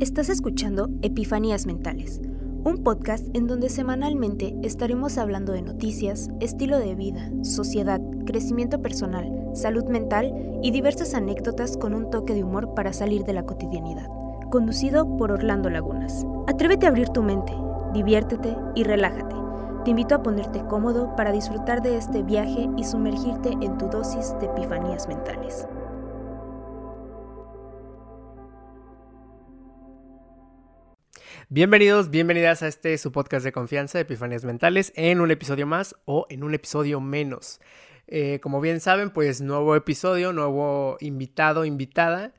Estás escuchando Epifanías Mentales, un podcast en donde semanalmente estaremos hablando de noticias, estilo de vida, sociedad, crecimiento personal, salud mental y diversas anécdotas con un toque de humor para salir de la cotidianidad. Conducido por Orlando Lagunas. Atrévete a abrir tu mente, diviértete y relájate. Te invito a ponerte cómodo para disfrutar de este viaje y sumergirte en tu dosis de epifanías mentales. Bienvenidos, bienvenidas a este su podcast de confianza, Epifanías Mentales, en un episodio más o en un episodio menos. Eh, como bien saben, pues nuevo episodio, nuevo invitado, invitada.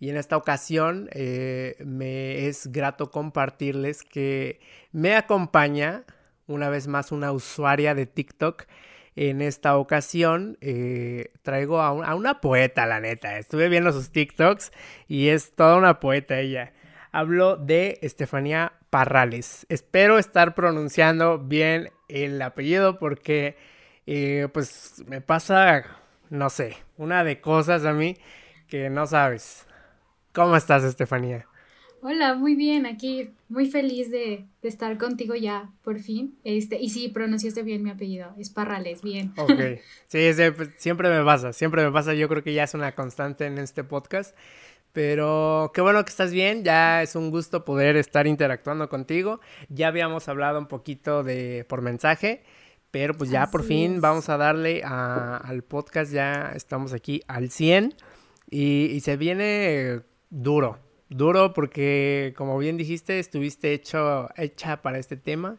Y en esta ocasión eh, me es grato compartirles que me acompaña una vez más una usuaria de TikTok. En esta ocasión eh, traigo a, a, una poeta, la neta. Estuve viendo sus TikToks y es toda una poeta ella. Hablo de Estefanía Parrales. Espero estar pronunciando bien el apellido porque eh, pues me pasa, no sé, una de cosas a mí que no sabes. ¿Cómo estás, Estefanía? Hola, muy bien, aquí muy feliz de, de, estar contigo ya, por fin. Este, y sí, pronunciaste bien mi apellido, es Parrales, bien. Ok, sí, siempre me pasa, siempre me pasa, yo creo que ya es una constante en este podcast. Pero qué bueno que estás bien, ya es un gusto poder estar interactuando contigo. Ya habíamos hablado un poquito de por mensaje, pero pues ya Así por fin es. vamos a darle a, al podcast, ya estamos aquí al 100 y, y, se viene duro, duro porque como bien dijiste, estuviste hecho, hecha para este tema.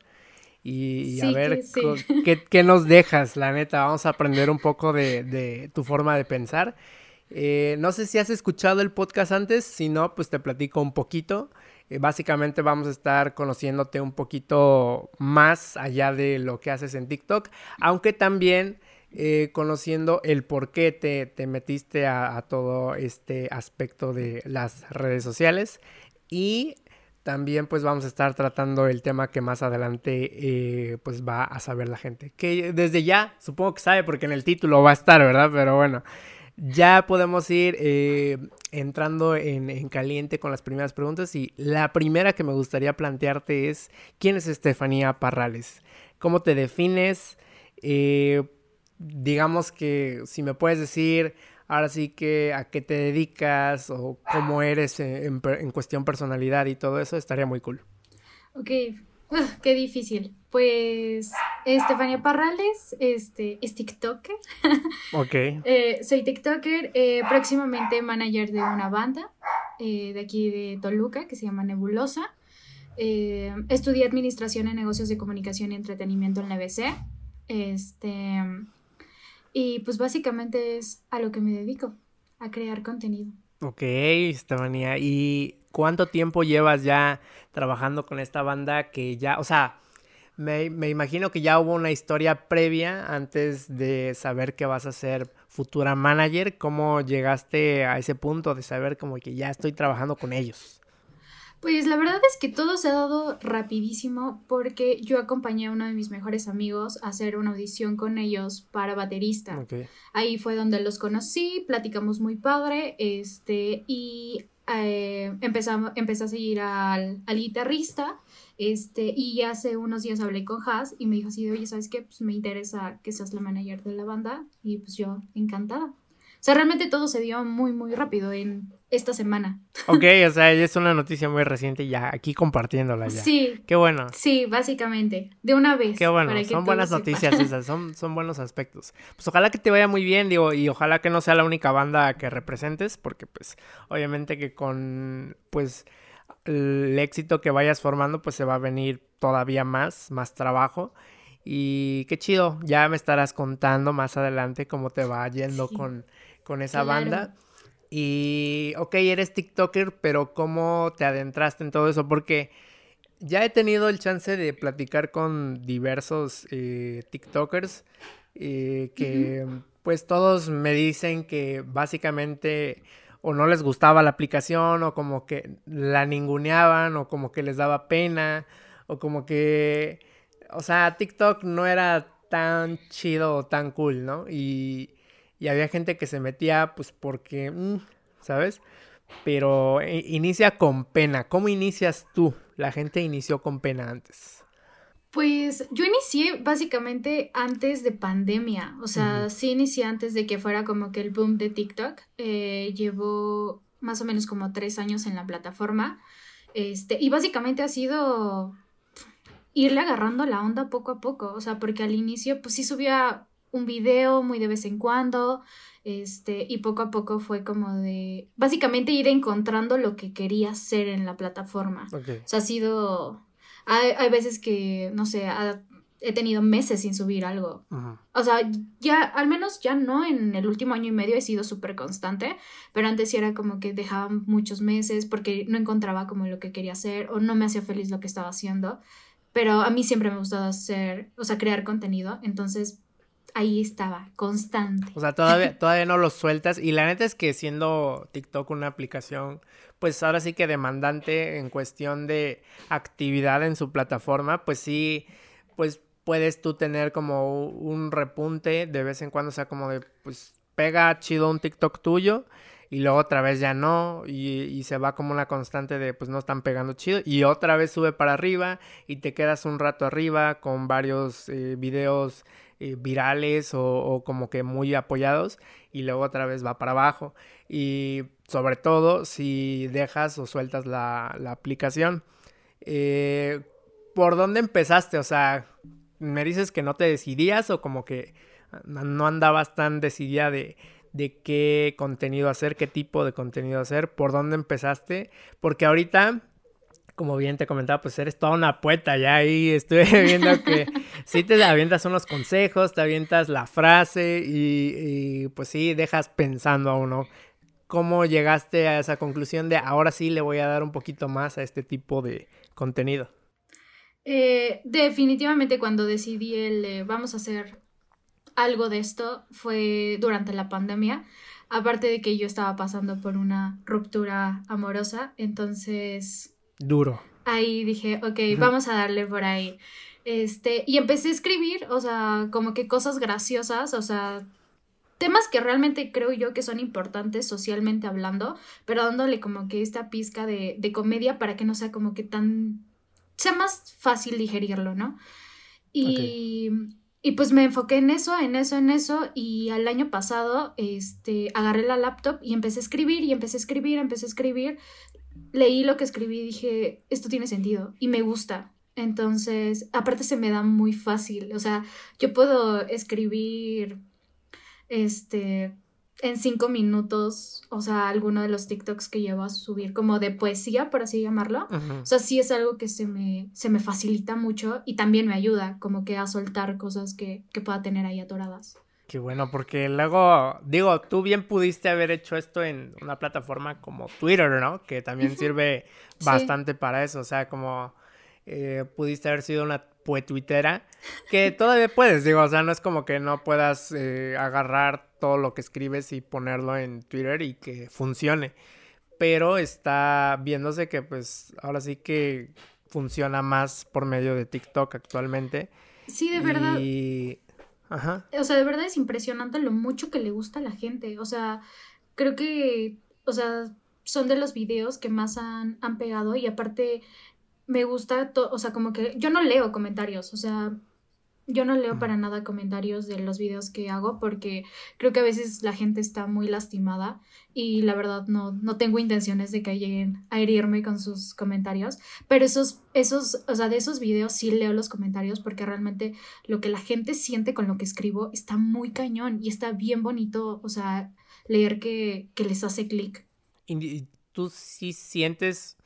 Y, Sí, a ver sí. ¿qué, qué nos dejas, la neta. Vamos a aprender un poco de, de tu forma de pensar. Eh, no sé si has escuchado el podcast antes, si no, pues te platico un poquito. Eh, básicamente vamos a estar conociéndote un poquito más allá de lo que haces en TikTok, aunque también eh, conociendo el por qué te, te metiste a, a todo este aspecto de las redes sociales y también pues vamos a estar tratando el tema que más adelante eh, pues va a saber la gente. Que desde ya supongo que sabe porque en el título va a estar, ¿verdad? Pero bueno, ya podemos ir eh, entrando en, en caliente con las primeras preguntas y la primera que me gustaría plantearte es, ¿quién es Estefanía Parrales? ¿Cómo te defines? Eh, digamos que si me puedes decir ahora sí que a qué te dedicas o cómo eres en, en en cuestión personalidad y todo eso, estaría muy cool. Ok, Ugh, qué difícil. Pues Estefanía Parrales, este, es TikToker. Ok. Eh, soy TikToker, eh, próximamente manager de una banda eh, de aquí de Toluca que se llama Nebulosa. Estudié Administración en Negocios de Comunicación y Entretenimiento en la EBC. Este, y pues básicamente es a lo que me dedico, a crear contenido. Ok, Estefanía. ¿Y cuánto tiempo llevas ya trabajando con esta banda que ya, o sea, me, me imagino que ya hubo una historia previa antes de saber que vas a ser futura manager? ¿Cómo llegaste a ese punto de saber como que ya estoy trabajando con ellos? Pues la verdad es que todo se ha dado rapidísimo porque yo acompañé a uno de mis mejores amigos a hacer una audición con ellos para baterista. Ahí fue donde los conocí, platicamos muy padre, este, y eh, empezamos, empecé a seguir al, al guitarrista, este, y hace unos días hablé con Has y me dijo así oye, ¿sabes qué? Pues me interesa que seas la manager de la banda, y pues yo, encantada. O sea, realmente todo se dio muy, muy rápido en esta semana. Ok, o sea, es una noticia muy reciente ya aquí compartiéndola ya. Sí, Qué bueno. sí, básicamente, de una vez. Qué bueno, son buenas noticias esas, son, son buenos aspectos. Pues ojalá que te vaya muy bien, digo, y ojalá que no sea la única banda que representes, porque pues obviamente que con pues el éxito que vayas formando, pues se va a venir todavía más, más trabajo. Y qué chido, ya me estarás contando más adelante cómo te va yendo Sí. con, con esa Claro. banda. Y, ok, eres TikToker, pero ¿cómo te adentraste en todo eso? Porque ya he tenido el chance de platicar con diversos eh, TikTokers eh, que pues todos me dicen que básicamente o no les gustaba la aplicación o como que la ninguneaban o como que les daba pena o como que, o sea, TikTok no era tan chido o tan cool, ¿no? Y, y había gente que se metía pues porque, mm, ¿sabes? pero eh, inicia con pena. ¿Cómo inicias tú? La gente inició con pena antes. Pues yo inicié básicamente antes de pandemia, o sea, sí inicié antes de que fuera como que el boom de TikTok. Eh, llevo más o menos como tres años en la plataforma. Este, y básicamente ha sido irle agarrando la onda poco a poco, o sea, porque al inicio pues sí subía un video muy de vez en cuando, este, y poco a poco fue como de, básicamente ir encontrando lo que quería hacer en la plataforma. O sea, ha sido, hay, hay veces que, no sé, he tenido meses sin subir algo. O sea, ya, al menos ya no en el último año y medio he sido súper constante, pero antes sí era como que dejaba muchos meses porque no encontraba como lo que quería hacer o no me hacía feliz lo que estaba haciendo. Pero a mí siempre me ha gustado hacer, o sea, crear contenido, entonces ahí estaba, constante. O sea, todavía, todavía no lo sueltas. Y la neta es que siendo TikTok una aplicación, pues ahora sí que demandante en cuestión de actividad en su plataforma, pues sí, pues puedes tú tener como un repunte de vez en cuando, o sea, como de, pues pega chido un TikTok tuyo y luego otra vez ya no y, se va como una constante de pues no están pegando chido y otra vez sube para arriba y te quedas un rato arriba con varios eh, videos eh, virales o, como que muy apoyados y luego otra vez va para abajo. Y sobre todo si dejas o sueltas la, aplicación. Eh, ¿Por dónde empezaste? O sea, me dices que no te decidías o como que no andabas tan decidida de, de qué contenido hacer, qué tipo de contenido hacer, por dónde empezaste, porque ahorita como bien te comentaba, pues eres toda una poeta, ya ahí estuve viendo que sí te avientas unos consejos, te avientas la frase y, pues sí, dejas pensando a uno. ¿Cómo llegaste a esa conclusión de ahora sí le voy a dar un poquito más a este tipo de contenido? Eh, definitivamente cuando decidí el vamos a hacer algo de esto fue durante la pandemia. Aparte de que yo estaba pasando por una ruptura amorosa, entonces Duro. Ahí dije, ok, vamos a darle por ahí. Este, y empecé a escribir, o sea, como que cosas graciosas, o sea, temas que realmente creo yo que son importantes socialmente hablando, pero dándole como que esta pizca de, de comedia para que no sea como que tan, sea más fácil digerirlo, ¿no? Y, y pues me enfoqué en eso, en eso, en eso, y al año pasado, este, agarré la laptop y empecé a escribir, y empecé a escribir, empecé a escribir, leí lo que escribí y dije, esto tiene sentido y me gusta. Entonces, aparte se me da muy fácil. O sea, yo puedo escribir este en cinco minutos, o sea, alguno de los TikToks que llevo a subir como de poesía, por así llamarlo. O sea, sí es algo que se me, se me facilita mucho y también me ayuda como que a soltar cosas que, que pueda tener ahí atoradas. Qué bueno, porque luego, digo, tú bien pudiste haber hecho esto en una plataforma como Twitter, ¿no? Que también sirve bastante para eso, o sea, como eh, pudiste haber sido una poetuitera, que todavía puedes, digo, o sea, no es como que no puedas eh, agarrar todo lo que escribes y ponerlo en Twitter y que funcione, pero está viéndose que pues ahora sí que funciona más por medio de TikTok actualmente. Sí, de verdad. Y o sea, de verdad es impresionante lo mucho que le gusta a la gente. O sea, creo que, o sea, son de los videos que más han, han pegado y aparte me gusta, o sea, como que yo no leo comentarios, o sea, yo no leo para nada comentarios de los videos que hago porque creo que a veces la gente está muy lastimada y la verdad no, no tengo intenciones de que lleguen a herirme con sus comentarios. Pero esos, esos, o sea, de esos videos sí leo los comentarios porque realmente lo que la gente siente con lo que escribo está muy cañón y está bien bonito, o sea, leer que, que les hace clic. ¿Y tú sí sientes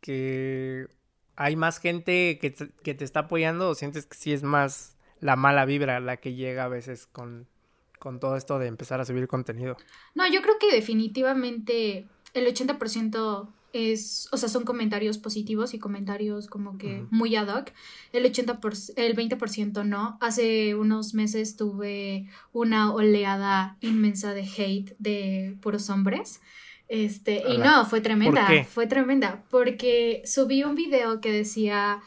que hay más gente que te, que te está apoyando o sientes que sí es más la mala vibra la que llega a veces con, con todo esto de empezar a subir contenido. No, yo creo que definitivamente el 80% es, o sea, son comentarios positivos y comentarios como que muy ad hoc. El 80%, el 20% no. Hace unos meses tuve una oleada inmensa de hate de puros hombres. Este, y no, fue tremenda, fue tremenda, porque subí un video que decía,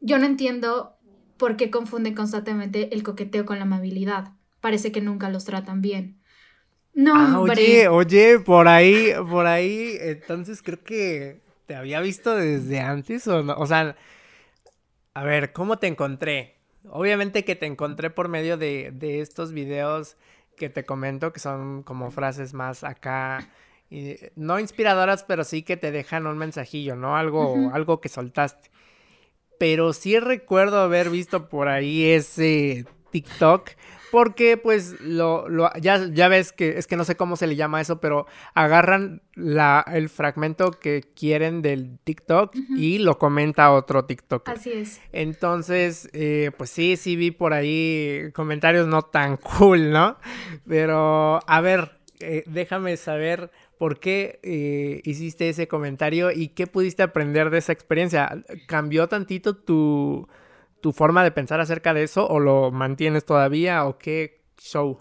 yo no entiendo ¿Por qué confunden constantemente el coqueteo con la amabilidad? Parece que nunca los tratan bien. No, Ah, hombre. oye, oye, por ahí, por ahí, entonces creo que te había visto desde antes o no, o sea, a ver, ¿cómo te encontré? Obviamente que te encontré por medio de, de estos videos que te comento, que son como frases más acá, y- no inspiradoras, pero sí que te dejan un mensajillo, ¿no? Algo, algo que soltaste. Pero sí recuerdo haber visto por ahí ese TikTok. Porque pues lo, lo- ya, ya ves que es que no sé cómo se le llama eso, pero agarran la, el fragmento que quieren del TikTok y lo comenta otro TikTok. Así es. Entonces, eh, pues sí, sí vi por ahí comentarios no tan cool, ¿no? Pero, a ver, eh, déjame saber por qué eh, hiciste ese comentario y qué pudiste aprender de esa experiencia. ¿Cambió tantito tu, tu forma de pensar acerca de eso o lo mantienes todavía o qué show?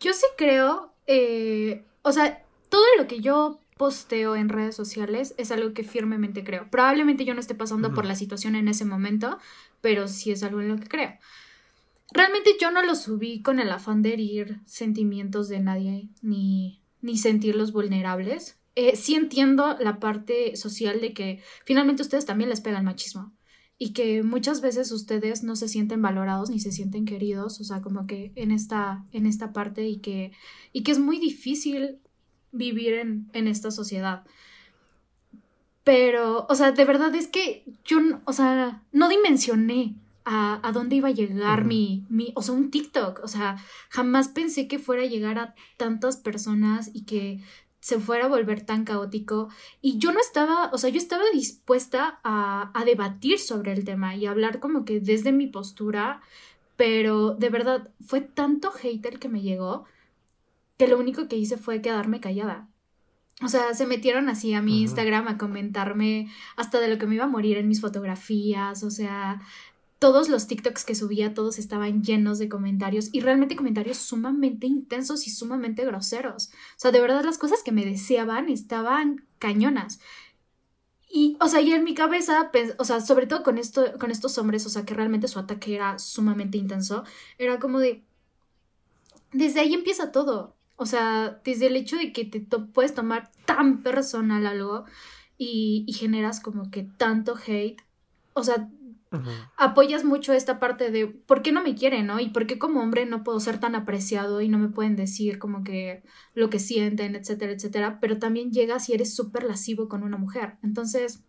Yo sí creo, eh, o sea, todo lo que yo posteo en redes sociales es algo que firmemente creo. Probablemente yo no esté pasando por la situación en ese momento, pero sí es algo en lo que creo. Realmente yo no lo subí con el afán de herir sentimientos de nadie, ni, ni sentirlos vulnerables. Eh, sí entiendo la parte social de que finalmente ustedes también les pega el machismo y que muchas veces ustedes no se sienten valorados ni se sienten queridos, o sea, como que en esta, en esta parte y que, y que es muy difícil vivir en, en esta sociedad. Pero, o sea, de verdad es que yo, o sea, no dimensioné a, a dónde iba a llegar mi, mi, o sea, un TikTok, o sea, jamás pensé que fuera a llegar a tantas personas y que se fuera a volver tan caótico. Y yo no estaba, o sea, yo estaba dispuesta a, a debatir sobre el tema y a hablar como que desde mi postura, pero de verdad fue tanto hate el que me llegó que lo único que hice fue quedarme callada. O sea, se metieron así a mi. Instagram a comentarme hasta de lo que me iba a morir en mis fotografías, o sea, todos los TikToks que subía, todos estaban llenos de comentarios y realmente comentarios sumamente intensos y sumamente groseros. O sea, de verdad las cosas que me deseaban estaban cañonas. Y, o sea, y en mi cabeza, pens- o sea, sobre todo con, esto, con estos hombres, o sea, que realmente su ataque era sumamente intenso, era como de... Desde ahí empieza todo. O sea, desde el hecho de que te puedes tomar tan personal algo y, y generas como que tanto hate. O sea, Apoyas mucho esta parte de por qué no me quieren, ¿no? Y por qué como hombre no puedo ser tan apreciado y no me pueden decir como que lo que sienten, etcétera, etcétera. Pero también llegas y eres súper lascivo con una mujer. Entonces,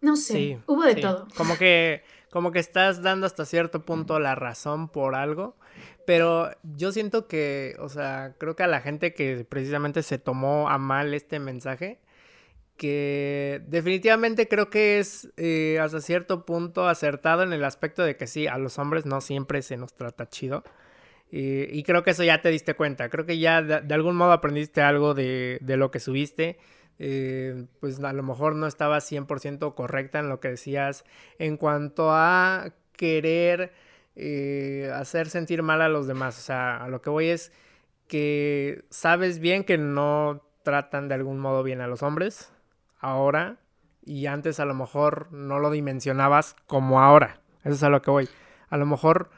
no sé, Sí, hubo de sí. todo. Como que, como que estás dando hasta cierto punto la razón por algo, pero yo siento que, o sea, creo que a la gente que precisamente se tomó a mal este mensaje, que definitivamente creo que es eh, hasta cierto punto acertado en el aspecto de que sí, a los hombres no siempre se nos trata chido. Y, y creo que eso ya te diste cuenta. Creo que ya de, algún modo aprendiste algo de, lo que subiste. Eh, pues a lo mejor no estabas 100% correcta en lo que decías en cuanto a querer eh, hacer sentir mal a los demás. O sea, a lo que voy es que sabes bien que no tratan de algún modo bien a los hombres ahora y antes a lo mejor no lo dimensionabas como ahora. Eso es a lo que voy. A lo mejor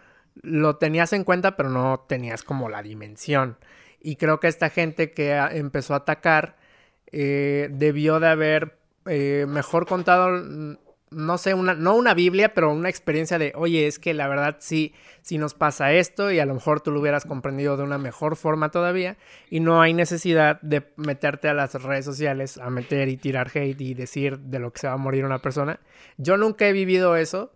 lo tenías en cuenta, pero no tenías como la dimensión. Y creo que esta gente que empezó a atacar eh, debió de haber eh, mejor contado, mm, no sé, una, no una Biblia, pero una experiencia de, oye, es que la verdad sí, sí nos pasa esto y a lo mejor tú lo hubieras comprendido de una mejor forma todavía y no hay necesidad de meterte a las redes sociales a meter y tirar hate y decir de lo que se va a morir una persona. Yo nunca he vivido eso,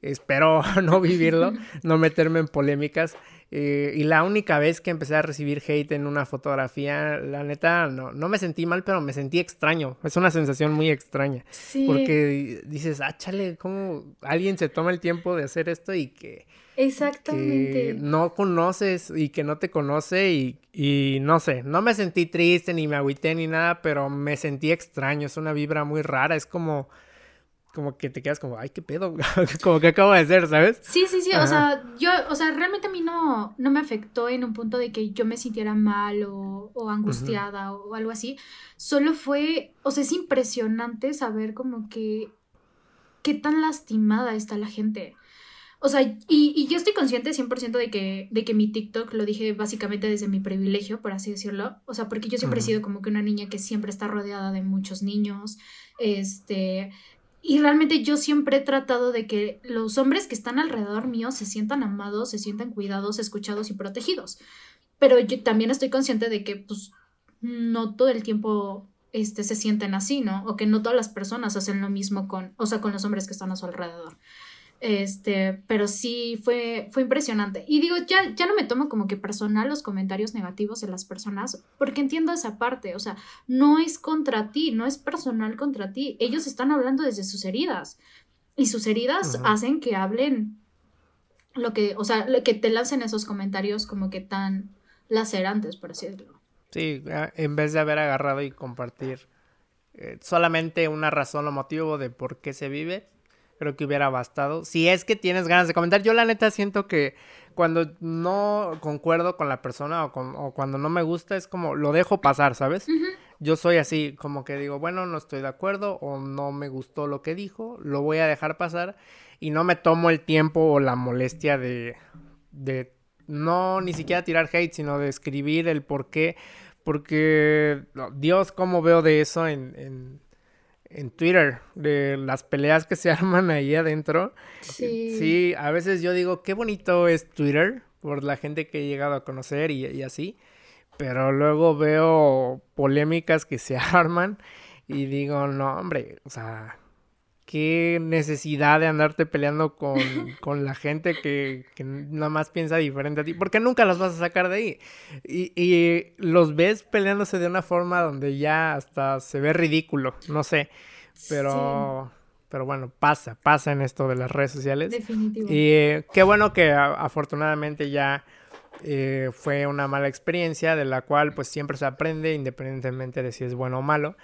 espero no vivirlo, no meterme en polémicas. Eh, y la única vez que empecé a recibir hate en una fotografía, la neta, no, no me sentí mal, pero me sentí extraño. Es una sensación muy extraña. Sí, Porque dices, ah, chale, ¿cómo alguien se toma el tiempo de hacer esto y que, exactamente. que no conoces y que no te conoce y, y no sé, no me sentí triste ni me agüité ni nada, pero me sentí extraño, es una vibra muy rara, es como, como que te quedas como, ay, qué pedo, como que acabo de hacer, ¿sabes? Sí, sí, sí, Ajá. o sea, yo, o sea, realmente a mí no, no me afectó en un punto de que yo me sintiera mal o, o angustiada o, algo así. Solo fue, o sea, es impresionante saber como que qué tan lastimada está la gente. o sea, y, y, yo estoy consciente 100% de que, de que mi TikTok lo dije básicamente desde mi privilegio, por así decirlo. O sea, porque yo siempre he sido como que una niña que siempre está rodeada de muchos niños. Este. Y realmente yo siempre he tratado de que los hombres que están alrededor mío se sientan amados, se sientan cuidados, escuchados y protegidos. Pero yo también estoy consciente de que, pues, no todo el tiempo este, se sienten así, ¿no? O que no todas las personas hacen lo mismo con, o sea, con los hombres que están a su alrededor. Este, pero sí fue, fue impresionante. Y digo, ya, ya no me tomo como que personal los comentarios negativos de las personas, porque entiendo esa parte, o sea, no es contra ti, no es personal contra ti. Ellos están hablando desde sus heridas. Y sus heridas hacen que hablen lo que, o sea, que te lancen esos comentarios como que tan lacerantes, por así decirlo. Sí, en vez de haber agarrado y compartir eh, solamente una razón o motivo de por qué se vive, creo que hubiera bastado. Si es que tienes ganas de comentar, yo la neta siento que cuando no concuerdo con la persona o, cuando no me gusta es como lo dejo pasar, ¿sabes? Yo soy así, como que digo, bueno, no estoy de acuerdo o no me gustó lo que dijo, lo voy a dejar pasar y no me tomo el tiempo o la molestia de, de no ni siquiera tirar hate, sino de escribir el por qué. Porque, Dios, cómo veo de eso en en Twitter de las peleas que se arman ahí adentro. Sí. Sí, a veces yo digo, qué bonito es Twitter por la gente que he llegado a conocer y, así. Pero luego veo polémicas que se arman y digo, no, hombre, o sea, qué necesidad de andarte peleando con, con la gente que, que, nada más piensa diferente a ti, porque nunca los vas a sacar de ahí. Y, y, los ves peleándose de una forma donde ya hasta se ve ridículo, no sé. Pero, pero bueno, pasa, pasa en esto de las redes sociales. Definitivo. Y eh, qué bueno que afortunadamente ya eh, fue una mala experiencia de la cual pues siempre se aprende independientemente de si es bueno o malo.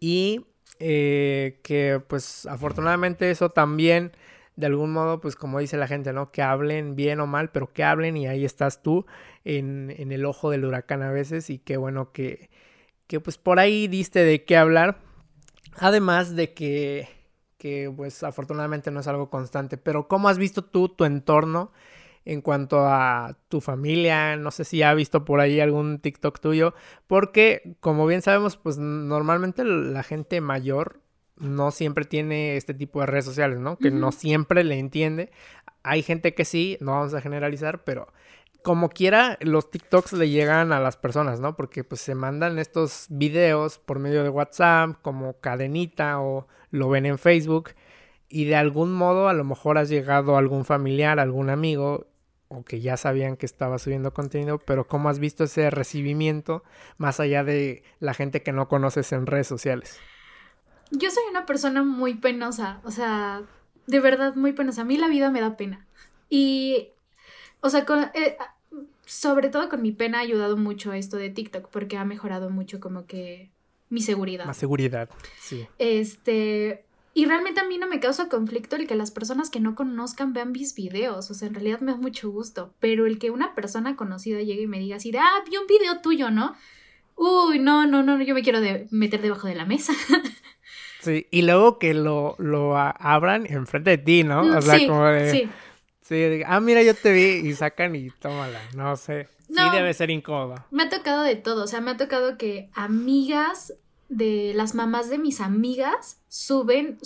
Y eh, que pues afortunadamente eso también de algún modo pues como dice la gente, ¿no? Que hablen bien o mal, pero que hablen y ahí estás tú en, en el ojo del huracán a veces y qué bueno que, que pues por ahí diste de qué hablar Además de que, que, pues afortunadamente no es algo constante, pero ¿cómo has visto tú tu entorno en cuanto a tu familia? No sé si ha visto por ahí algún TikTok tuyo, porque como bien sabemos, pues normalmente la gente mayor no siempre tiene este tipo de redes sociales, ¿no? Que no siempre le entiende. Hay gente que sí, no vamos a generalizar, pero como quiera, los TikToks le llegan a las personas, ¿no? Porque pues se mandan estos videos por medio de WhatsApp, como cadenita o lo ven en Facebook y de algún modo a lo mejor has llegado a algún familiar, algún amigo o que ya sabían que estaba subiendo contenido, pero ¿cómo has visto ese recibimiento más allá de la gente que no conoces en redes sociales? Yo soy una persona muy penosa, o sea, de verdad muy penosa. A mí la vida me da pena. Y o sea, con, eh, sobre todo con mi pena ha ayudado mucho esto de TikTok porque ha mejorado mucho como que mi seguridad. Más seguridad, sí. Este, y realmente a mí no me causa conflicto el que las personas que no conozcan vean mis videos, o sea, en realidad me da mucho gusto, pero el que una persona conocida llegue y me diga así ah, vi un video tuyo, ¿no? Uy, no, no, no, yo me quiero meter debajo de la mesa. Sí, y luego que lo, lo abran enfrente de ti, ¿no? O sea, como de... Sí. Sí, ah, mira, yo te vi y sacan y tómala, no sé. sí debe ser incómodo. Me ha tocado de todo, o sea, me ha tocado que amigas de las mamás de mis amigas suben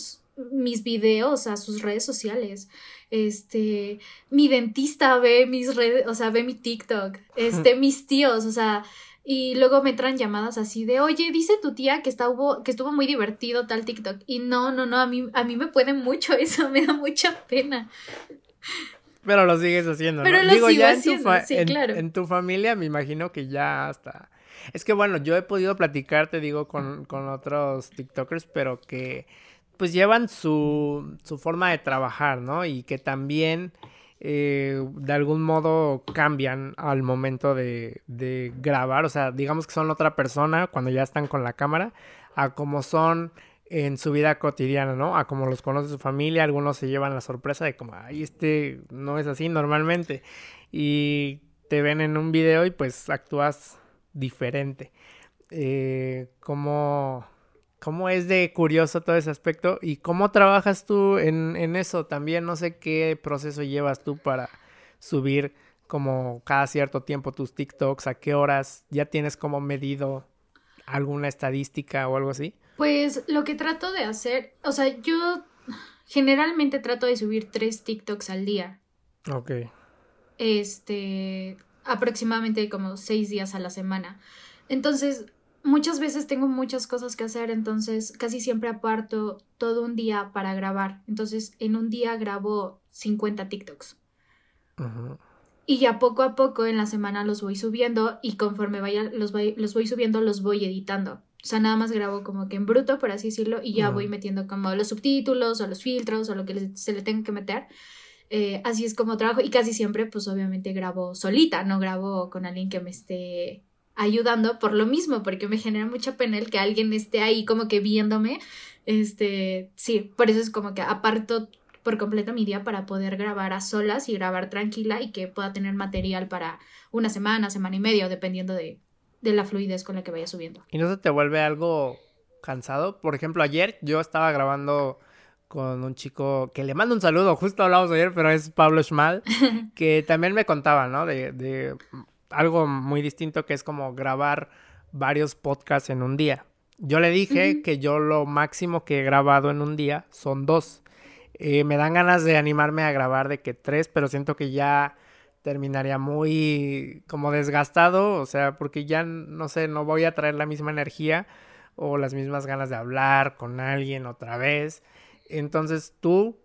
mis videos a sus redes sociales. Este, mi dentista ve mis redes, o sea, ve mi TikTok. Este, mis tíos, o sea, y luego me traen llamadas así de, oye, dice tu tía que, está, que estuvo muy divertido tal TikTok. Y no, no, no, a mí, a mí me puede mucho eso, me da mucha pena. Pero lo sigues haciendo, Pero lo Digo, ya haciendo, en tu, sí, claro. en tu familia me imagino que ya hasta... Es que bueno, yo he podido platicar, te digo, con, con otros TikTokers, pero que pues llevan su, su forma de trabajar, ¿no? Y que también eh, de algún modo cambian al momento de, de grabar. O sea, digamos que son otra persona cuando ya están con la cámara, a como son en su vida cotidiana, ¿no? A como los conoce su familia, algunos se llevan la sorpresa de como, ay, este no es así normalmente. Y te ven en un video y pues actúas diferente. Eh, ¿cómo, cómo es de curioso todo ese aspecto y cómo trabajas tú en, en eso también. No sé qué proceso llevas tú para subir como cada cierto tiempo tus TikToks, a qué horas, ya tienes como medido alguna estadística o algo así. Pues lo que trato de hacer, o sea, yo generalmente trato de subir tres TikToks al día. Ok. Este, aproximadamente como seis días a la semana. Entonces, muchas veces tengo muchas cosas que hacer, entonces casi siempre aparto todo un día para grabar. Entonces, en un día grabo 50 TikToks. Y ya poco a poco en la semana los voy subiendo y conforme vaya, los, voy, los voy subiendo, los voy editando. O sea, nada más grabo como que en bruto, por así decirlo, y ya voy metiendo como los subtítulos o los filtros o lo que se le tenga que meter. Eh, así es como trabajo y casi siempre, pues obviamente grabo solita, no grabo con alguien que me esté ayudando por lo mismo, porque me genera mucha pena el que alguien esté ahí como que viéndome. Este, sí, por eso es como que aparto por completo mi día para poder grabar a solas y grabar tranquila y que pueda tener material para una semana, semana y media, dependiendo de, de la fluidez con la que vaya subiendo. ¿Y no se te vuelve algo cansado? Por ejemplo, ayer yo estaba grabando con un chico que le mando un saludo, justo hablamos ayer, pero es Pablo Schmal, que también me contaba, ¿no? De, de algo muy distinto que es como grabar varios podcasts en un día. Yo le dije que yo lo máximo que he grabado en un día son dos. Eh, me dan ganas de animarme a grabar de que tres, pero siento que ya terminaría muy como desgastado, o sea, porque ya no sé, no voy a traer la misma energía o las mismas ganas de hablar con alguien otra vez. Entonces tú,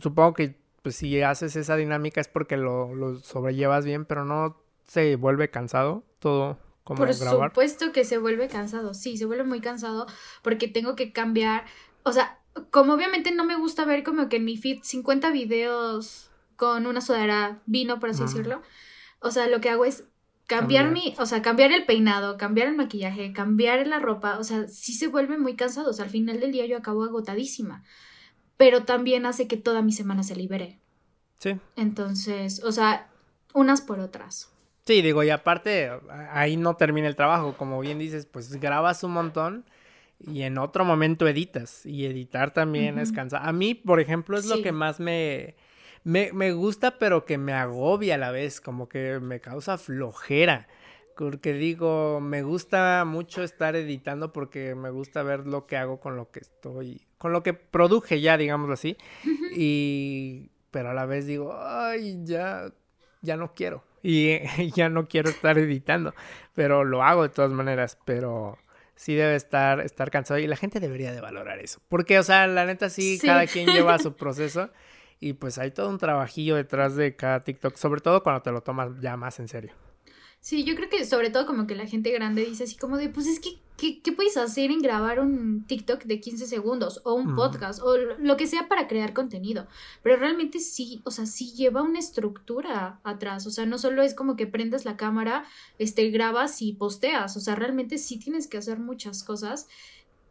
supongo que pues si haces esa dinámica es porque lo, lo sobrellevas bien, pero no se vuelve cansado todo como Por supuesto que se vuelve cansado, sí, se vuelve muy cansado porque tengo que cambiar, o sea, como obviamente no me gusta ver como que en mi feed 50 videos con una sudadera vino, por así decirlo, o sea, lo que hago es cambiar, mi, o sea, cambiar el peinado, cambiar el maquillaje, cambiar la ropa, o sea, sí se vuelve muy cansado, o sea, al final del día yo acabo agotadísima, pero también hace que toda mi semana se libere. Sí. Entonces, o sea, unas por otras. Sí, digo, y aparte, ahí no termina el trabajo, como bien dices, pues grabas un montón y en otro momento editas, y editar también es cansado. A mí, por ejemplo, es lo que más me, me, me, gusta, pero que me agobia a la vez, como que me causa flojera. Porque digo, me gusta mucho estar editando porque me gusta ver lo que hago con lo que estoy, con lo que produje ya, digámoslo así. Y, pero a la vez digo, ay, ya, ya no quiero. y, ya no quiero estar editando, pero lo hago de todas maneras, pero sí debe estar, estar cansado y la gente debería de valorar eso, porque, o sea, la neta sí, sí. cada quien lleva su proceso y pues hay todo un trabajillo detrás de cada TikTok, sobre todo cuando te lo tomas ya más en serio. Sí, yo creo que sobre todo como que la gente grande dice así como de, pues es que, ¿qué, qué puedes hacer en grabar un TikTok de 15 segundos o un podcast o lo que sea para crear contenido? Pero realmente sí, o sea, sí lleva una estructura atrás, o sea, no solo es como que prendas la cámara, este, grabas y posteas, o sea, realmente sí tienes que hacer muchas cosas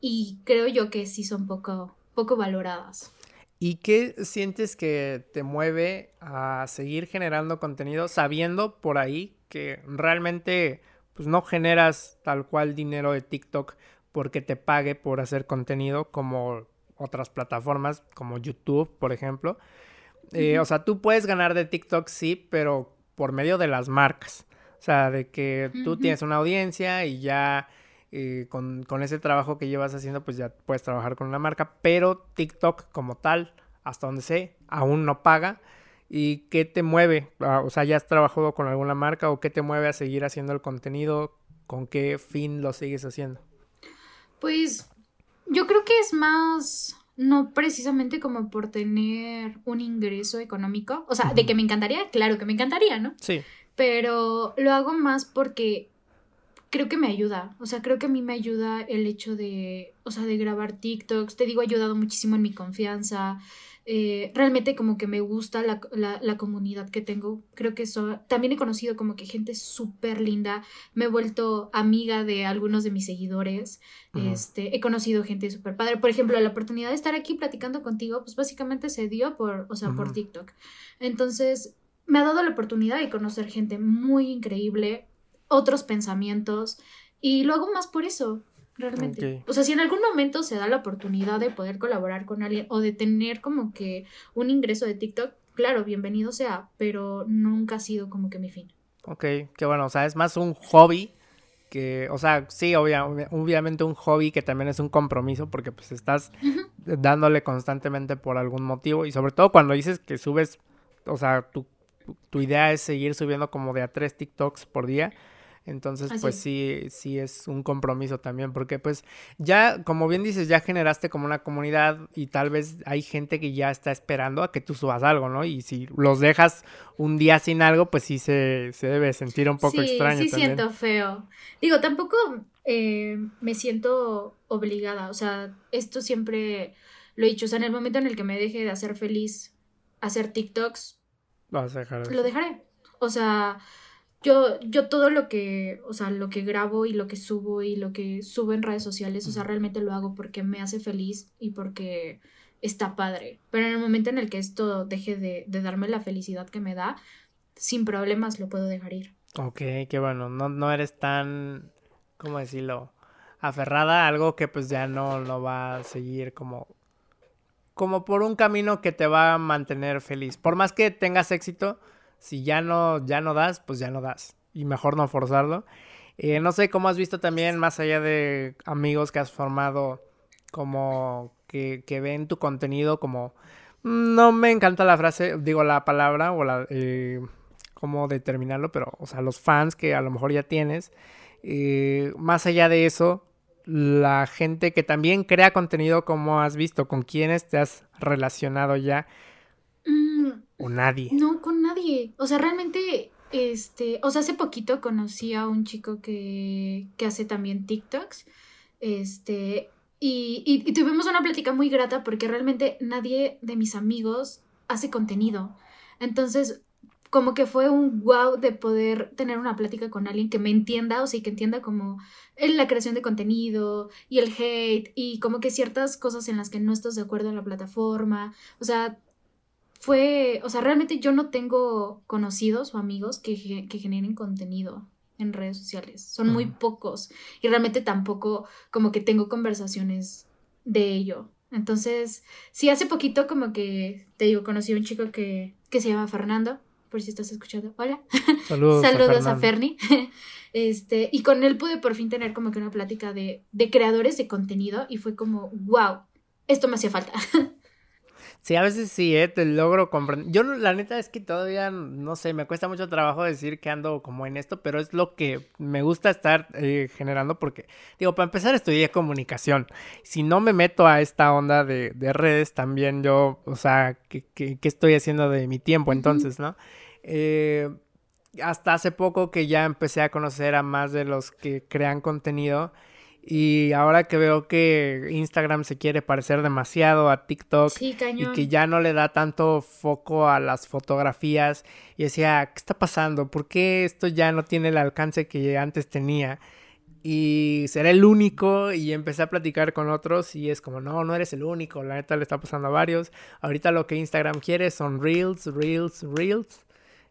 y creo yo que sí son poco, poco valoradas. ¿Y qué sientes que te mueve a seguir generando contenido sabiendo por ahí que realmente pues no generas tal cual dinero de TikTok porque te pague por hacer contenido como otras plataformas como YouTube, por ejemplo? Eh, o sea, tú puedes ganar de TikTok, sí, pero por medio de las marcas. O sea, de que tú tienes una audiencia y ya eh, con, con, ese trabajo que llevas haciendo, pues ya puedes trabajar con una marca, pero TikTok como tal, hasta donde sé, aún no paga. ¿Y qué te mueve? Ah, o sea, ¿ya has trabajado con alguna marca o qué te mueve a seguir haciendo el contenido? ¿Con qué fin lo sigues haciendo? Pues yo creo que es más, no precisamente como por tener un ingreso económico. O sea, de que me encantaría, claro que me encantaría, ¿no? Sí. Pero lo hago más porque creo que me ayuda. O sea, creo que a mí me ayuda el hecho de, o sea, de grabar TikToks. Te digo, ha ayudado muchísimo en mi confianza. Eh, realmente como que me gusta la, la, la comunidad que tengo. Creo que eso, también he conocido como que gente súper linda. Me he vuelto amiga de algunos de mis seguidores. Uh -huh. este, he conocido gente súper padre. Por ejemplo, la oportunidad de estar aquí platicando contigo, pues básicamente se dio por, o sea, uh -huh. por TikTok. Entonces, me ha dado la oportunidad de conocer gente muy increíble, otros pensamientos, y lo hago más por eso. realmente. O sea, si en algún momento se da la oportunidad de poder colaborar con alguien o de tener como que un ingreso de TikTok, claro, bienvenido sea, pero nunca ha sido como que mi fin. Ok, qué bueno, o sea, es más un hobby que, o sea, sí, obviamente un hobby que también es un compromiso porque pues estás dándole constantemente por algún motivo y sobre todo cuando dices que subes, o sea, tu, tu idea es seguir subiendo como de a tres TikToks por día, entonces, pues sí, sí es un compromiso también, porque pues ya, como bien dices, ya generaste como una comunidad y tal vez hay gente que ya está esperando a que tú subas algo, ¿no? Y si los dejas un día sin algo, pues sí se, debe sentir un poco extraño. Sí, siento feo. Digo, tampoco eh, me siento obligada, o sea, esto siempre lo he dicho, o sea, en el momento en el que me deje de hacer feliz hacer TikToks, Vas a dejar lo dejaré. O sea, yo, yo todo lo que, o sea, lo que grabo y lo que subo y lo que subo en redes sociales, o sea, realmente lo hago porque me hace feliz y porque está padre. Pero en el momento en el que esto deje de, darme la felicidad que me da, sin problemas lo puedo dejar ir. Ok, qué bueno. No, no eres tan, ¿cómo decirlo? Aferrada a algo que pues ya no, no va a seguir como como por un camino que te va a mantener feliz. Por más que tengas éxito, si ya no, ya no das, pues ya no das. Y mejor no forzarlo. Eh, no sé cómo has visto también, más allá de amigos que has formado, como que, que ven tu contenido como... No me encanta la frase, digo la palabra o la... Eh, cómo determinarlo, pero, o sea, los fans que a lo mejor ya tienes. Eh, más allá de eso, la gente que también crea contenido, como has visto, con quienes te has relacionado ya. Mm, o nadie. No, con nadie. O sea, realmente, este, o sea, hace poquito conocí a un chico que, que hace también TikToks. Este, y, y, tuvimos una plática muy grata porque realmente nadie de mis amigos hace contenido. Entonces, como que fue un wow de poder tener una plática con alguien que me entienda, o sea, que entienda como la creación de contenido y el hate y como que ciertas cosas en las que no estás de acuerdo en la plataforma. O sea, fue, o sea, realmente yo no tengo conocidos o amigos que, generen contenido en redes sociales. Son muy pocos. Y realmente tampoco como que tengo conversaciones de ello. Entonces, sí, hace poquito como que, te digo, conocí a un chico que, que se llama Fernando, por si estás escuchando. Hola. Saludos. Saludos a, Ferni. este, y con él pude por fin tener como que una plática de, de creadores de contenido y fue como, wow, esto me hacía falta. Sí, a veces sí, ¿eh? te logro comprender. Yo la neta es que todavía, no sé, me cuesta mucho trabajo decir que ando como en esto, pero es lo que me gusta estar eh, generando porque, digo, para empezar estudié comunicación. Si no me meto a esta onda de, redes, también yo, o sea, ¿qué, estoy haciendo de mi tiempo entonces, no? Eh, hasta hace poco que ya empecé a conocer a más de los que crean contenido y ahora que veo que Instagram se quiere parecer demasiado a TikTok y que ya no le da tanto foco a las fotografías, y decía, ¿qué está pasando? ¿Por qué esto ya no tiene el alcance que antes tenía? Y será el único y empecé a platicar con otros y es como, no, no eres el único, la neta le está pasando a varios. Ahorita lo que Instagram quiere son reels, reels, reels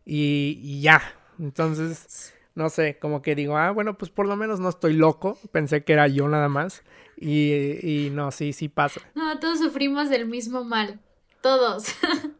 y, y ya. Entonces no sé, como que digo, ah, bueno, pues por lo menos no estoy loco. Pensé que era yo nada más. Y, y no, sí, sí pasa. No, todos sufrimos del mismo mal. Todos.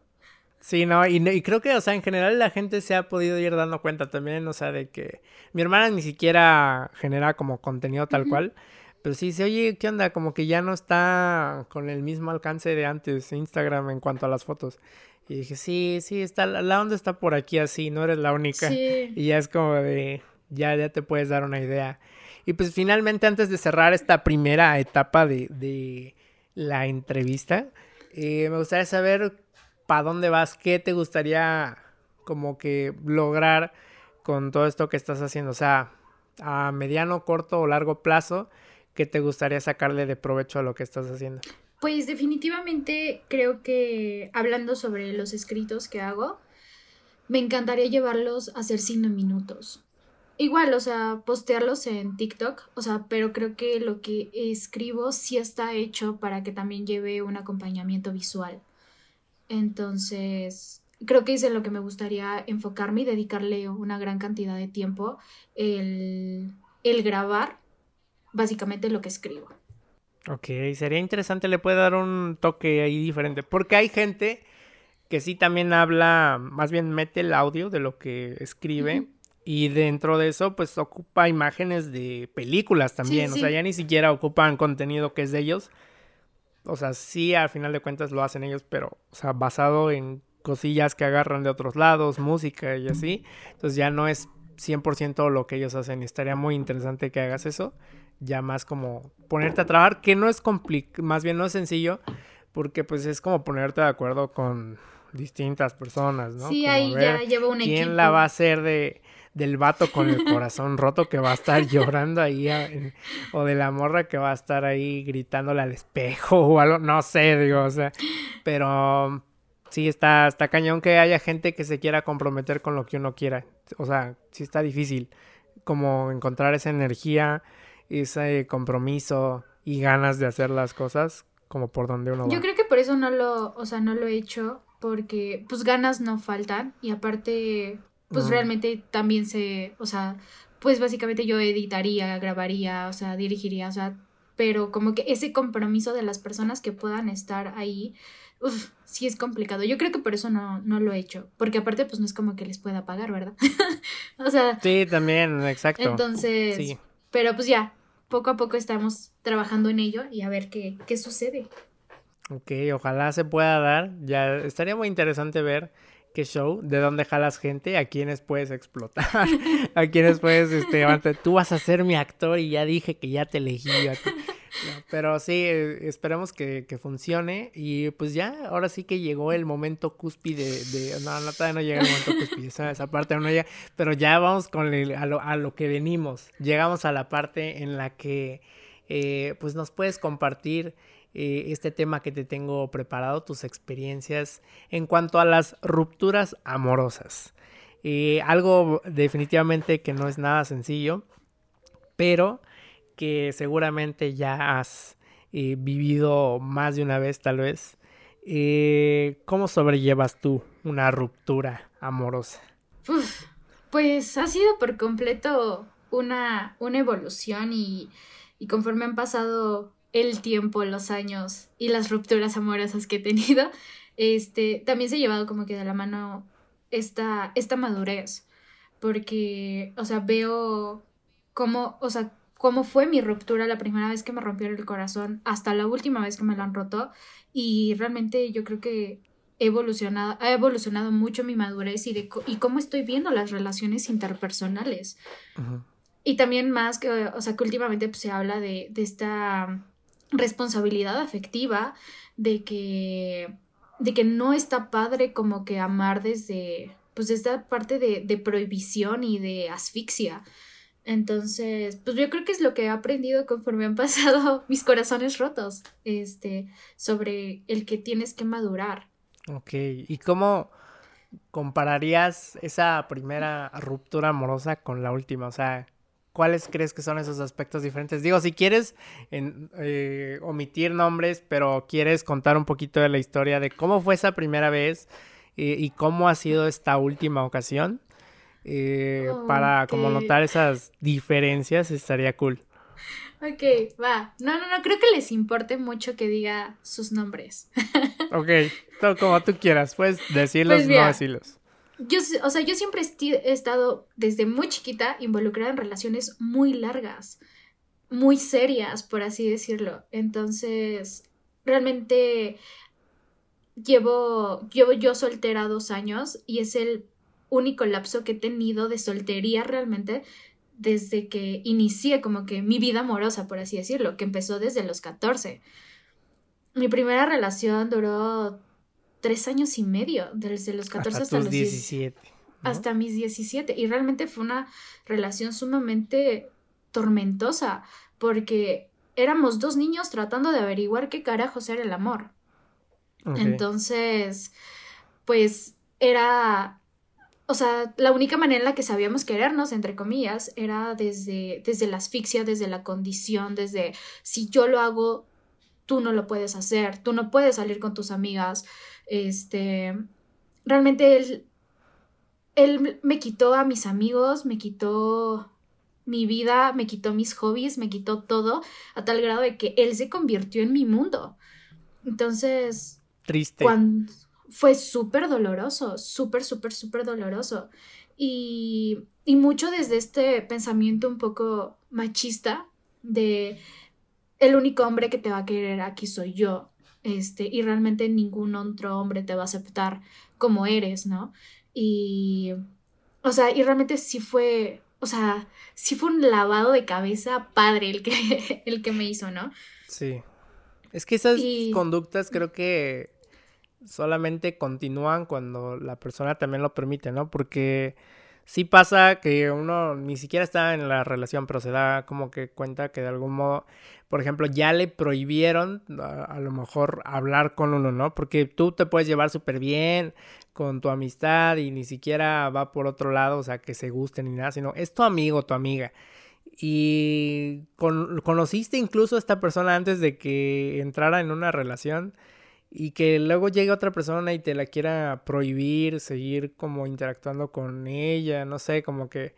Sí, no y, y, creo que, o sea, en general la gente se ha podido ir dando cuenta también, o sea, de que mi hermana ni siquiera genera como contenido tal cual, pero sí dice, oye, ¿qué onda? Como que ya no está con el mismo alcance de antes Instagram en cuanto a las fotos. Y dije, sí, sí, está, la onda está por aquí así, no eres la única. Y ya es como de, ya, ya te puedes dar una idea. Y pues finalmente, antes de cerrar esta primera etapa de, de la entrevista, eh, me gustaría saber para dónde vas, qué te gustaría como que lograr con todo esto que estás haciendo. O sea, a mediano, corto o largo plazo, ¿qué te gustaría sacarle de provecho a lo que estás haciendo? Pues definitivamente creo que hablando sobre los escritos que hago, me encantaría llevarlos a hacer cinco minutos. Igual, o sea, postearlos en TikTok, o sea, pero creo que lo que escribo sí está hecho para que también lleve un acompañamiento visual. Entonces, creo que es en lo que me gustaría enfocarme y dedicarle una gran cantidad de tiempo el, el grabar básicamente lo que escribo. Ok, sería interesante, le puede dar un toque ahí diferente, porque hay gente que sí también habla, más bien mete el audio de lo que escribe. Y dentro de eso, pues ocupa imágenes de películas también. o sea, ya ni siquiera ocupan contenido que es de ellos. O sea, sí, al final de cuentas lo hacen ellos, pero, o sea, basado en cosillas que agarran de otros lados, música y así. Entonces ya no es 100% lo que ellos hacen. Y estaría muy interesante que hagas eso. Ya más como ponerte a trabajar, que no es complicado, más bien no es sencillo, porque pues es como ponerte de acuerdo con distintas personas, ¿no? Sí, ahí ya lleva un equipo. ¿Quién la va a hacer de del vato con el corazón roto que va a estar llorando ahí o de la morra que va a estar ahí gritándole al espejo o algo, no sé, digo, o sea, pero sí está, está cañón que haya gente que se quiera comprometer con lo que uno quiera, o sea, sí está difícil como encontrar esa energía, ese compromiso y ganas de hacer las cosas como por donde uno va. Yo creo que por eso no lo, o sea, no lo he hecho porque pues ganas no faltan y aparte pues realmente también se, o sea, pues básicamente yo editaría, grabaría, o sea, dirigiría, o sea, pero como que ese compromiso de las personas que puedan estar ahí, uf, sí es complicado. Yo creo que por eso no, no lo he hecho, porque aparte pues no es como que les pueda pagar, ¿verdad? o sea... Sí, también, exacto. Entonces, sí. pero pues ya, poco a poco estamos trabajando en ello y a ver qué, qué sucede. Ok, ojalá se pueda dar. Ya estaría muy interesante ver qué show, de dónde jalas gente, a quienes puedes explotar, a quienes puedes, este, tú vas a ser mi actor y ya dije que ya te elegí. pero sí, eh, esperemos que, funcione y pues ya, ahora sí que llegó el momento cúspide de, no, todavía no llega el momento cúspide, esa, parte no llega, pero ya vamos con a, lo, a, lo, que venimos, llegamos a la parte en la que eh, pues nos puedes compartir eh, este tema que te tengo preparado, tus experiencias en cuanto a las rupturas amorosas. Eh, algo definitivamente que no es nada sencillo, pero que seguramente ya has eh, vivido más de una vez tal vez. ¿Cómo sobrellevas tú una ruptura amorosa? pues ha sido por completo una, una evolución y, y conforme han pasado el tiempo, los años y las rupturas amorosas que he tenido, este, también se ha llevado como que de la mano esta, esta madurez, porque, o sea, veo cómo, o sea, cómo fue mi ruptura la primera vez que me rompieron el corazón hasta la última vez que me lo han roto y realmente yo creo que he evolucionado, ha evolucionado mucho mi madurez y, de, y cómo estoy viendo las relaciones interpersonales. Y también más que, o sea, que últimamente pues, se habla de, de esta responsabilidad afectiva de que de que no está padre como que amar desde pues esta parte de, de prohibición y de asfixia entonces pues yo creo que es lo que he aprendido conforme han pasado mis corazones rotos este sobre el que tienes que madurar Ok, ¿y cómo compararías esa primera ruptura amorosa con la última? O sea, ¿Cuáles crees que son esos aspectos diferentes? Digo, si quieres eh, omitir nombres, pero quieres contar un poquito de la historia de cómo fue esa primera vez eh, y cómo ha sido esta última ocasión, eh, para como notar esas diferencias, estaría cool. Ok, va. No, no, no, creo que les importe mucho que diga sus nombres. ok, como tú quieras, puedes decirlos, pues no decirlos yo, o sea, yo siempre he estado desde muy chiquita involucrada en relaciones muy largas, muy serias, por así decirlo. Entonces, realmente llevo, llevo yo soltera dos años y es el único lapso que he tenido de soltería realmente desde que inicié como que mi vida amorosa, por así decirlo, que empezó desde los 14. Mi primera relación duró tres años y medio, desde los 14 hasta, los 17. Hasta mis 17. Y realmente fue una relación sumamente tormentosa, porque éramos dos niños tratando de averiguar qué carajos era el amor. Entonces, pues era o sea, la única manera en la que sabíamos querernos, entre comillas, era desde, desde la asfixia, desde la condición, desde si yo lo hago, tú no lo puedes hacer, tú no puedes salir con tus amigas, este, realmente él, él me quitó a mis amigos, me quitó mi vida, me quitó mis hobbies, me quitó todo, a tal grado de que él se convirtió en mi mundo. Entonces... Triste. Cuando, fue súper doloroso, súper, súper, súper doloroso. Y, y mucho desde este pensamiento un poco machista de el único hombre que te va a querer aquí soy yo, este, y realmente ningún otro hombre te va a aceptar como eres, ¿no? Y, o sea, y realmente sí fue, o sea, sí fue un lavado de cabeza padre el que, el que me hizo, ¿no? Sí. Es que esas conductas creo que solamente continúan cuando la persona también lo permite, ¿no? Porque sí pasa que uno ni siquiera está en la relación, pero se da como que cuenta que de algún modo, por ejemplo, ya le prohibieron a, lo mejor hablar con uno, ¿no? Porque tú te puedes llevar súper bien con tu amistad y ni siquiera va por otro lado, o sea, que se guste ni nada, sino es tu amigo, tu amiga. Y conociste incluso a esta persona antes de que entrara en una relación y que luego llegue otra persona y te la quiera prohibir, seguir como interactuando con ella, no sé, como que,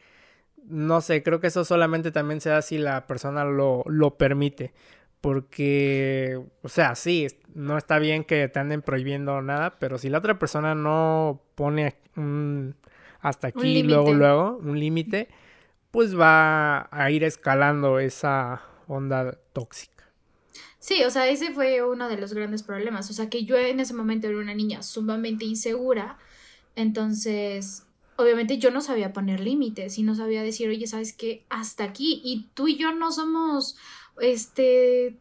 no sé, creo que eso solamente también se da si la persona lo, lo permite, porque, o sea, sí, no está bien que te anden prohibiendo nada, pero si la otra persona no pone un hasta aquí, luego, luego, un límite, pues va a ir escalando esa onda tóxica. Sí, o sea, ese fue uno de los grandes problemas. O sea, que yo en ese momento era una niña sumamente insegura. Entonces, obviamente yo no sabía poner límites y no sabía decir, oye, ¿sabes qué? Hasta aquí. Y tú y yo no somos, este,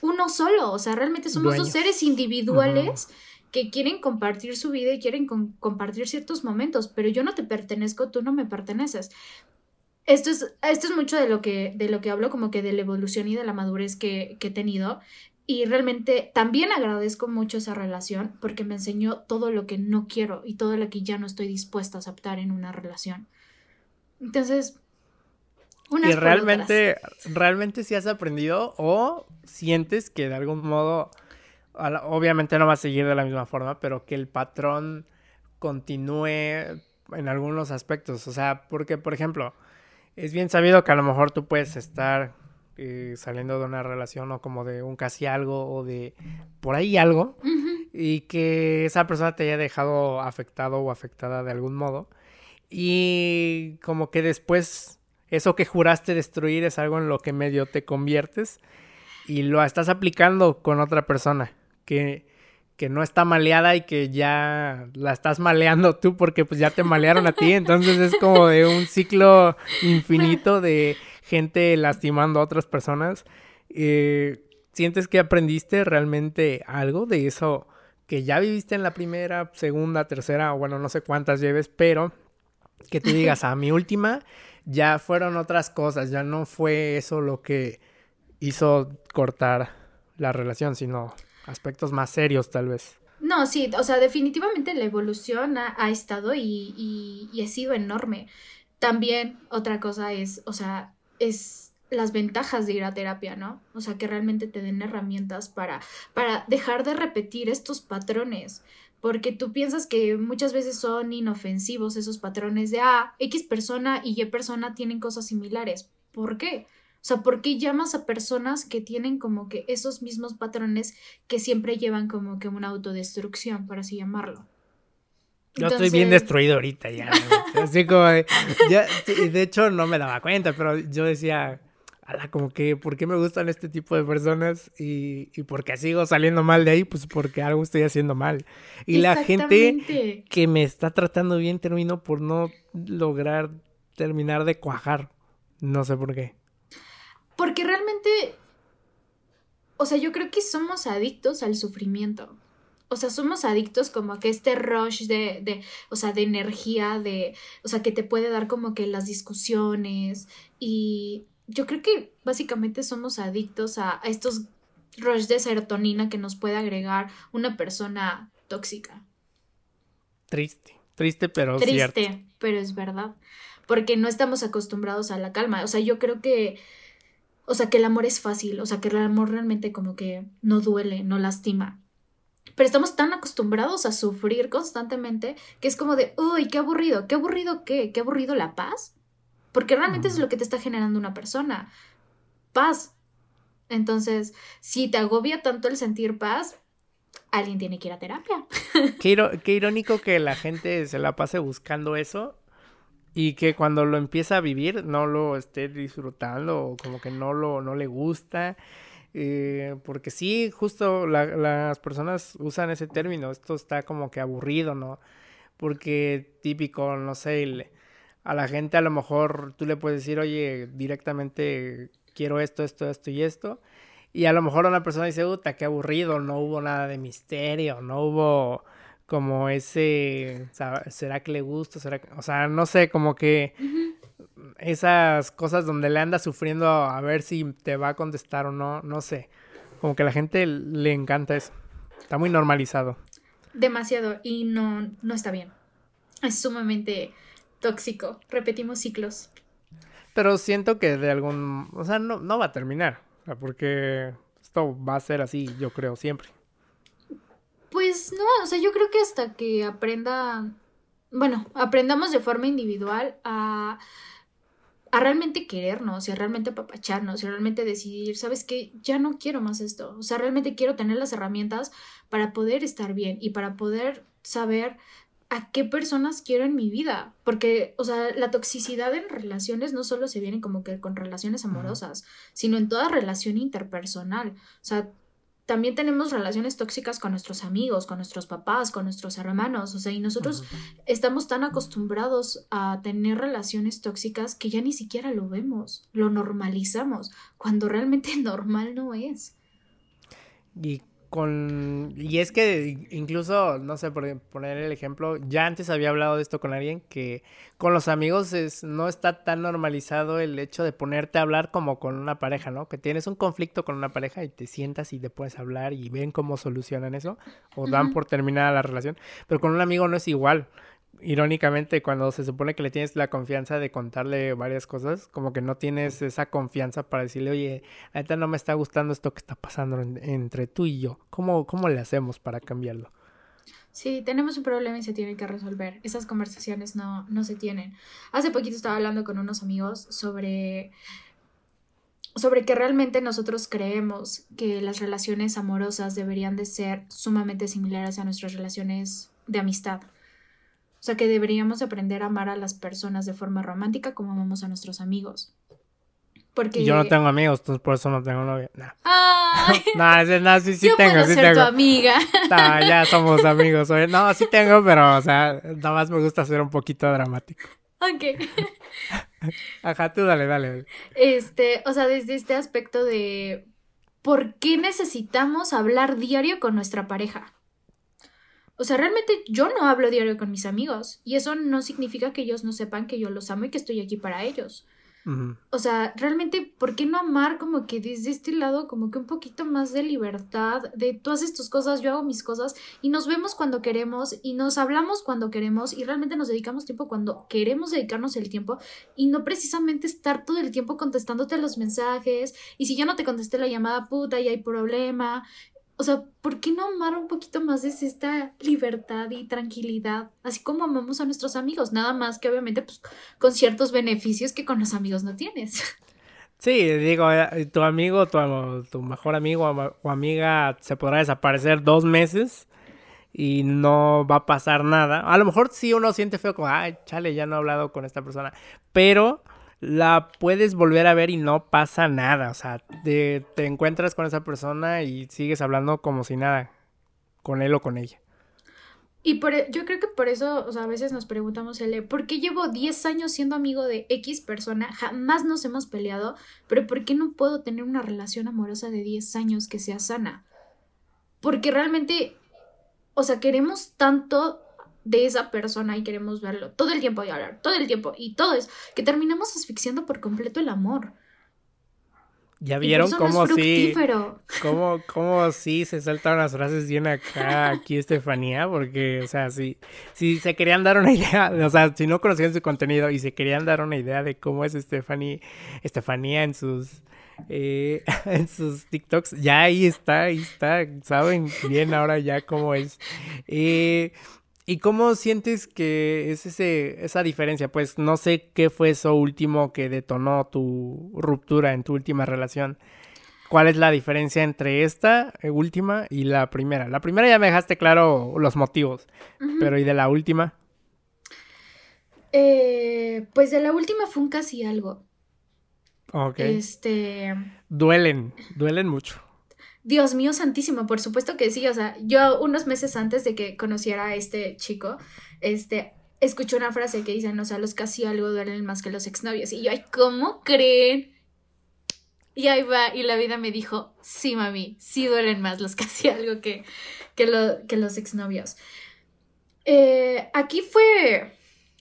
uno solo. O sea, realmente somos dos seres individuales. que quieren compartir su vida y quieren compartir ciertos momentos, pero yo no te pertenezco, tú no me perteneces esto es, esto es mucho de lo, que, de lo que hablo, como que de la evolución y de la madurez que, que he tenido. Y realmente también agradezco mucho esa relación porque me enseñó todo lo que no quiero y todo lo que ya no estoy dispuesta a aceptar en una relación. Entonces, y realmente, realmente si has aprendido o sientes que de algún modo, obviamente no va a seguir de la misma forma, pero que el patrón continúe en algunos aspectos. O sea, porque, por ejemplo, es bien sabido que a lo mejor tú puedes estar eh, saliendo de una relación o como de un casi algo o de por ahí algo y que esa persona te haya dejado afectado o afectada de algún modo. Y como que después eso que juraste destruir es algo en lo que medio te conviertes y lo estás aplicando con otra persona que que no está maleada y que ya la estás maleando tú porque pues ya te malearon a ti, entonces es como de un ciclo infinito de gente lastimando a otras personas. Eh, ¿Sientes que aprendiste realmente algo de eso que ya viviste en la primera, segunda, tercera, o bueno, no sé cuántas lleves, pero que tú digas, a mi última ya fueron otras cosas, ya no fue eso lo que hizo cortar la relación, sino aspectos más serios tal vez. No, sí, o sea, definitivamente la evolución ha, estado y, y, ha sido enorme. También otra cosa es, o sea, es las ventajas de ir a terapia, ¿no? O sea, que realmente te den herramientas para, para dejar de repetir estos patrones. Porque tú piensas que muchas veces son inofensivos esos patrones de, ah, X persona y Y persona tienen cosas similares. ¿Por qué? O sea, ¿por qué llamas a personas que tienen como que esos mismos patrones que siempre llevan como que una autodestrucción, por así llamarlo? Yo estoy bien destruido ahorita ya. Así como, de, de hecho no me daba cuenta, pero yo decía, como que, ¿por qué me gustan este tipo de personas? Y, y por qué sigo saliendo mal de ahí, pues porque algo estoy haciendo mal. Y la gente que me está tratando bien termino por no lograr terminar de cuajar. No sé por qué. Porque realmente, o sea, yo creo que somos adictos al sufrimiento. O sea, somos adictos como a que este rush de, de, o sea, de energía, de, o sea, que te puede dar como que las discusiones. Y yo creo que básicamente somos adictos a, estos rush de serotonina que nos puede agregar una persona tóxica. Triste, triste, pero Triste, pero es verdad. Porque no estamos acostumbrados a la calma. O sea, yo creo que o sea, que el amor es fácil, o sea, que el amor realmente como que no duele, no lastima. Pero estamos tan acostumbrados a sufrir constantemente que es como de, uy, qué aburrido, qué aburrido qué, qué aburrido la paz. porque realmente es lo que te está generando una persona, paz. Entonces, si te agobia tanto el sentir paz, alguien tiene que ir a terapia. Qué, irónico que la gente se la pase buscando eso y que cuando lo empieza a vivir no lo esté disfrutando o como que no, lo, no le gusta. Eh, porque sí, justo las personas usan ese término, esto está como que aburrido, ¿no? Porque típico, no sé, a la gente a lo mejor tú le puedes decir, oye, directamente quiero esto, esto, esto y esto. Y a lo mejor una persona dice, puta, qué aburrido, no hubo nada de misterio, no hubo como ese, ¿será que le gusta? ¿Será O sea, no sé, como que esas cosas donde le anda sufriendo a ver si te va a contestar o no, no sé. Como que a la gente le encanta eso. Está muy normalizado. Demasiado y no, no está bien. Es sumamente tóxico. Repetimos ciclos. Pero siento que de algún... O sea, no, no va a terminar. Porque esto va a ser así, yo creo, siempre. Pues no, o sea, yo creo que hasta que aprenda... Bueno, aprendamos de forma individual a a realmente querernos y a realmente apapacharnos y a realmente decidir, ¿sabes qué? Ya no quiero más esto. O sea, realmente quiero tener las herramientas para poder estar bien y para poder saber a qué personas quiero en mi vida. Porque, o sea, la toxicidad en relaciones no solo se viene como que con relaciones amorosas, sino en toda relación interpersonal. O sea, también tenemos relaciones tóxicas con nuestros amigos, con nuestros papás, con nuestros hermanos, o sea, y nosotros estamos tan acostumbrados a tener relaciones tóxicas que ya ni siquiera lo vemos, lo normalizamos, cuando realmente normal no es. Y con... Y es que incluso, no sé, por poner el ejemplo, ya antes había hablado de esto con alguien, que con los amigos es, no está tan normalizado el hecho de ponerte a hablar como con una pareja, ¿no? Que tienes un conflicto con una pareja y te sientas y te puedes hablar y ven cómo solucionan eso, o dan por terminada la relación, pero con un amigo no es igual irónicamente, cuando se supone que le tienes la confianza de contarle varias cosas, como que no tienes esa confianza para decirle, oye, ahorita no me está gustando esto que está pasando entre tú y yo. ¿Cómo, ¿Cómo le hacemos para cambiarlo? Sí, tenemos un problema y se tiene que resolver. Esas conversaciones no, no se tienen. Hace poquito estaba hablando con unos amigos sobre sobre que realmente nosotros creemos que las relaciones amorosas deberían de ser sumamente similares a nuestras relaciones de amistad. O sea, que deberíamos aprender a amar a las personas de forma romántica como amamos a nuestros amigos. Porque... yo no tengo amigos, entonces por eso no tengo novia. No, no, no, sí, sí tengo, sí ser tu amiga. No, ya somos amigos. No, sí tengo, pero, o sea, nada más me gusta ser un poquito dramático. Ok. Ajá, tú dale, dale. Este, o sea, desde este aspecto de ¿por qué necesitamos hablar diario con nuestra pareja? O sea, realmente yo no hablo diario con mis amigos y eso no significa que ellos no sepan que yo los amo y que estoy aquí para ellos. O sea, realmente, ¿por qué no amar como que desde este lado como que un poquito más de libertad, de tú haces tus cosas, yo hago mis cosas y nos vemos cuando queremos y nos hablamos cuando queremos y realmente nos dedicamos tiempo cuando queremos dedicarnos el tiempo y no precisamente estar todo el tiempo contestándote los mensajes y si yo no te contesté la llamada puta y hay problema o sea, ¿por qué no amar un poquito más de esta libertad y tranquilidad? Así como amamos a nuestros amigos, nada más que obviamente pues, con ciertos beneficios que con los amigos no tienes. Sí, digo, eh, tu amigo, tu, tu mejor amigo o amiga se podrá desaparecer dos meses y no va a pasar nada. A lo mejor sí uno siente feo como, ay, chale, ya no he hablado con esta persona, pero la puedes volver a ver y no pasa nada. O sea, te, encuentras con esa persona y sigues hablando como si nada, con él o con ella. Y por, e, yo creo que por eso, o sea, a veces nos preguntamos, L, ¿por qué llevo 10 años siendo amigo de X persona? Jamás nos hemos peleado, pero ¿por qué no puedo tener una relación amorosa de 10 años que sea sana? Porque realmente, o sea, queremos tanto de esa persona y queremos verlo todo el tiempo y hablar todo el tiempo y todo es que terminamos asfixiando por completo el amor. Ya vieron cómo sí, cómo, cómo sí se saltaron las frases bien acá, aquí Estefanía, porque, o sea, si, si se querían dar una idea, o sea, si no conocían su contenido y se querían dar una idea de cómo es Estefanía, Estefanía en sus, eh, en sus TikToks, ya ahí está, ahí está, saben bien ahora ya cómo es. Eh, ¿Y cómo sientes que es ese, esa diferencia? Pues no sé qué fue eso último que detonó tu ruptura en tu última relación. ¿Cuál es la diferencia entre esta eh, última y la primera? La primera ya me dejaste claro los motivos, pero ¿y de la última? Eh, pues de la última fue un casi algo. Ok. Este. Duelen, duelen mucho. Dios mío santísimo, por supuesto que sí. O sea, yo unos meses antes de que conociera a este chico, este, escuché una frase que dicen, o sea, los casi algo duelen más que los exnovios. Y yo, ay, ¿cómo creen? Y ahí va, y la vida me dijo, sí, mami, sí duelen más los casi algo que, que, lo, que los exnovios. Eh, aquí fue,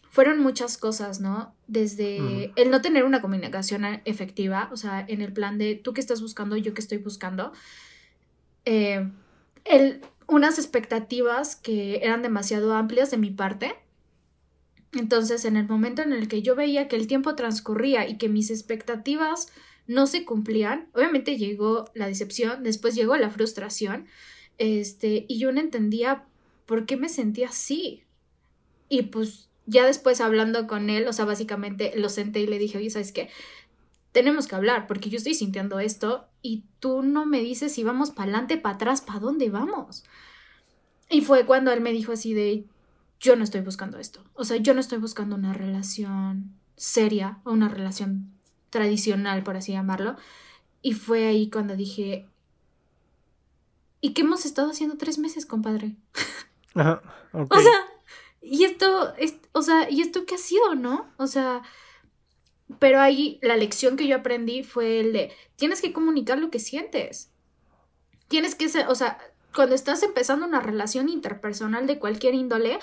fueron muchas cosas, ¿no? Desde el no tener una comunicación efectiva, o sea, en el plan de tú que estás buscando, yo que estoy buscando, eh, el, unas expectativas que eran demasiado amplias de mi parte. Entonces, en el momento en el que yo veía que el tiempo transcurría y que mis expectativas no se cumplían, obviamente llegó la decepción, después llegó la frustración, este, y yo no entendía por qué me sentía así. Y pues ya después hablando con él, o sea, básicamente lo senté y le dije, oye, ¿sabes qué? Tenemos que hablar porque yo estoy sintiendo esto y tú no me dices si vamos para adelante, para atrás, para dónde vamos. Y fue cuando él me dijo así de, yo no estoy buscando esto. O sea, yo no estoy buscando una relación seria o una relación tradicional, por así llamarlo. Y fue ahí cuando dije, ¿y qué hemos estado haciendo tres meses, compadre? Ajá, O sea, y esto, es, o sea, ¿y esto qué ha sido, no? O sea, pero ahí la lección que yo aprendí fue el de, tienes que comunicar lo que sientes. Tienes que ser, o sea, cuando estás empezando una relación interpersonal de cualquier índole,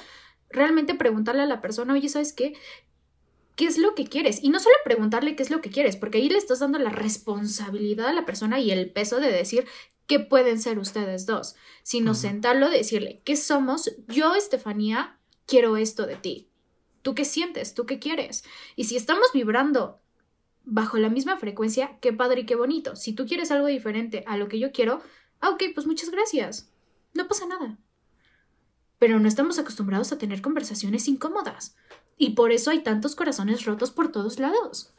realmente preguntarle a la persona, oye, ¿sabes qué? ¿Qué es lo que quieres? Y no solo preguntarle qué es lo que quieres, porque ahí le estás dando la responsabilidad a la persona y el peso de decir qué pueden ser ustedes dos, sino sentarlo, decirle, ¿qué somos? Yo, Estefanía, quiero esto de ti. ¿Tú qué sientes? ¿Tú qué quieres? Y si estamos vibrando bajo la misma frecuencia, qué padre y qué bonito. Si tú quieres algo diferente a lo que yo quiero, ah, ok, pues muchas gracias. No pasa nada. Pero no estamos acostumbrados a tener conversaciones incómodas. Y por eso hay tantos corazones rotos por todos lados.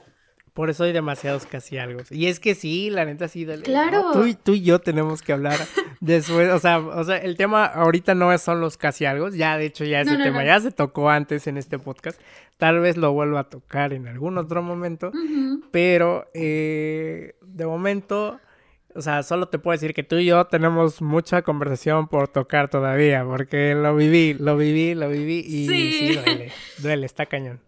Por eso hay demasiados casi algo. Y es que sí, la neta sí. Claro. Tú, y yo tenemos que hablar después. O sea, o sea, el tema ahorita no son los casi algo. Ya, de hecho, ya ese tema ya se tocó antes en este podcast. Tal vez lo vuelva a tocar en algún otro momento. Pero eh, de momento, o sea, solo te puedo decir que tú y yo tenemos mucha conversación por tocar todavía. Porque lo viví, lo viví, lo viví. Y sí duele. Duele, está cañón.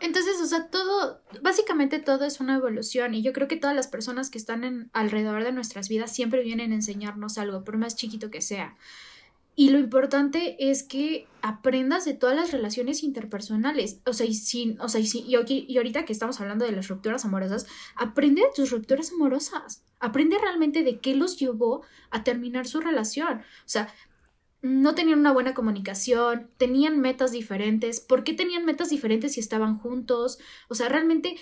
Entonces, o sea, todo, básicamente todo es una evolución y yo creo que todas las personas que están alrededor de nuestras vidas siempre vienen a enseñarnos algo, por más chiquito que sea. Y lo importante es que aprendas de todas las relaciones interpersonales. O sea, y, sin, o sea, y, y, ahorita que estamos hablando de las rupturas amorosas, aprende de tus rupturas amorosas. Aprende realmente de qué los llevó a terminar su relación. O sea, no tenían una buena comunicación, tenían metas diferentes, ¿por qué tenían metas diferentes si estaban juntos? O sea, realmente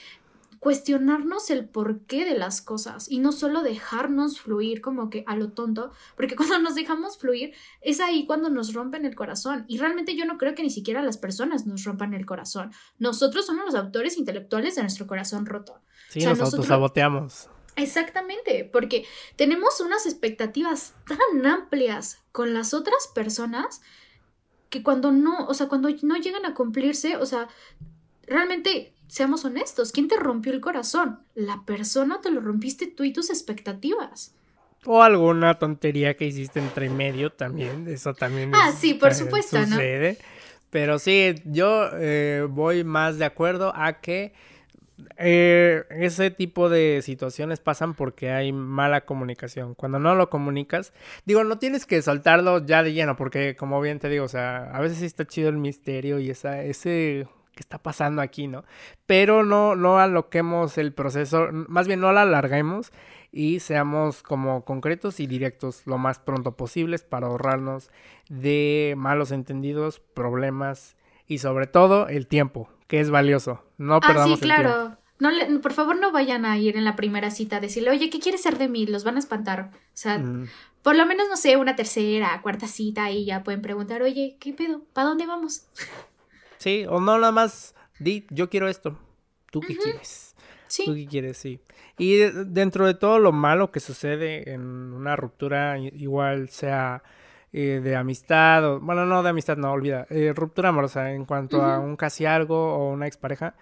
cuestionarnos el porqué de las cosas y no solo dejarnos fluir como que a lo tonto, porque cuando nos dejamos fluir es ahí cuando nos rompen el corazón y realmente yo no creo que ni siquiera las personas nos rompan el corazón. Nosotros somos los autores intelectuales de nuestro corazón roto. Sí, nos autosaboteamos. Exactamente, porque tenemos unas expectativas tan amplias con las otras personas que cuando no, o sea, cuando no llegan a cumplirse, o sea, realmente seamos honestos, ¿quién te rompió el corazón? La persona te lo rompiste tú y tus expectativas. O alguna tontería que hiciste entre medio también, eso también. Ah, sí, por supuesto, sucede. Pero sí, yo eh, voy más de acuerdo a que eh, ese tipo de situaciones pasan porque hay mala comunicación. Cuando no lo comunicas, digo, no tienes que soltarlo ya de lleno, porque como bien te digo, o sea, a veces sí está chido el misterio y esa, ese que está pasando aquí, ¿no? Pero no, no aloquemos el proceso, más bien no lo alarguemos y seamos como concretos y directos lo más pronto posibles para ahorrarnos de malos entendidos, problemas y sobre todo el tiempo, que es valioso. No ah, perdamos sí, claro. No le, por favor, no vayan a ir en la primera cita a decirle, oye, ¿qué quieres ser de mí? Los van a espantar. O sea, por lo menos, no sé, una tercera, cuarta cita y ya pueden preguntar, oye, ¿qué pedo? ¿Para dónde vamos? Sí, o no nada más, di, yo quiero esto. ¿Tú qué quieres? Sí. ¿Tú qué quieres? Sí. Y dentro de todo lo malo que sucede en una ruptura, igual sea eh, de amistad, o, bueno, no de amistad, no, olvida, eh, ruptura amorosa en cuanto a un casi algo o una expareja,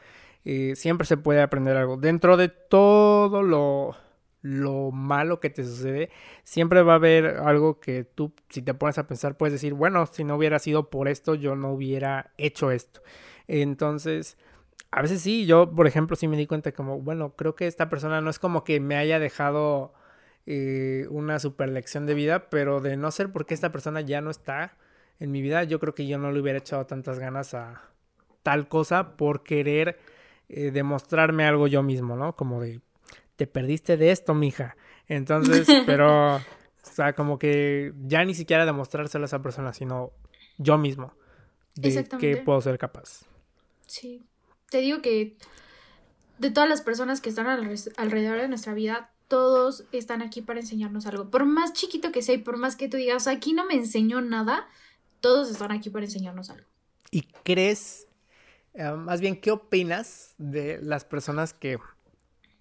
eh, siempre se puede aprender algo. Dentro de todo lo, lo malo que te sucede, siempre va a haber algo que tú, si te pones a pensar, puedes decir, bueno, si no hubiera sido por esto, yo no hubiera hecho esto. Entonces, a veces sí, yo, por ejemplo, sí me di cuenta como, bueno, creo que esta persona no es como que me haya dejado eh, una super lección de vida, pero de no ser porque esta persona ya no está en mi vida, yo creo que yo no le hubiera echado tantas ganas a tal cosa por querer eh, demostrarme algo yo mismo, ¿no? Como de, te perdiste de esto, mija. Entonces, pero, o sea, como que ya ni siquiera demostrárselo a esa persona, sino yo mismo, de que puedo ser capaz. Sí, te digo que de todas las personas que están alrededor de nuestra vida, todos están aquí para enseñarnos algo. Por más chiquito que sea y por más que tú digas, aquí no me enseñó nada, todos están aquí para enseñarnos algo. ¿Y crees eh, más bien, ¿qué opinas de las personas que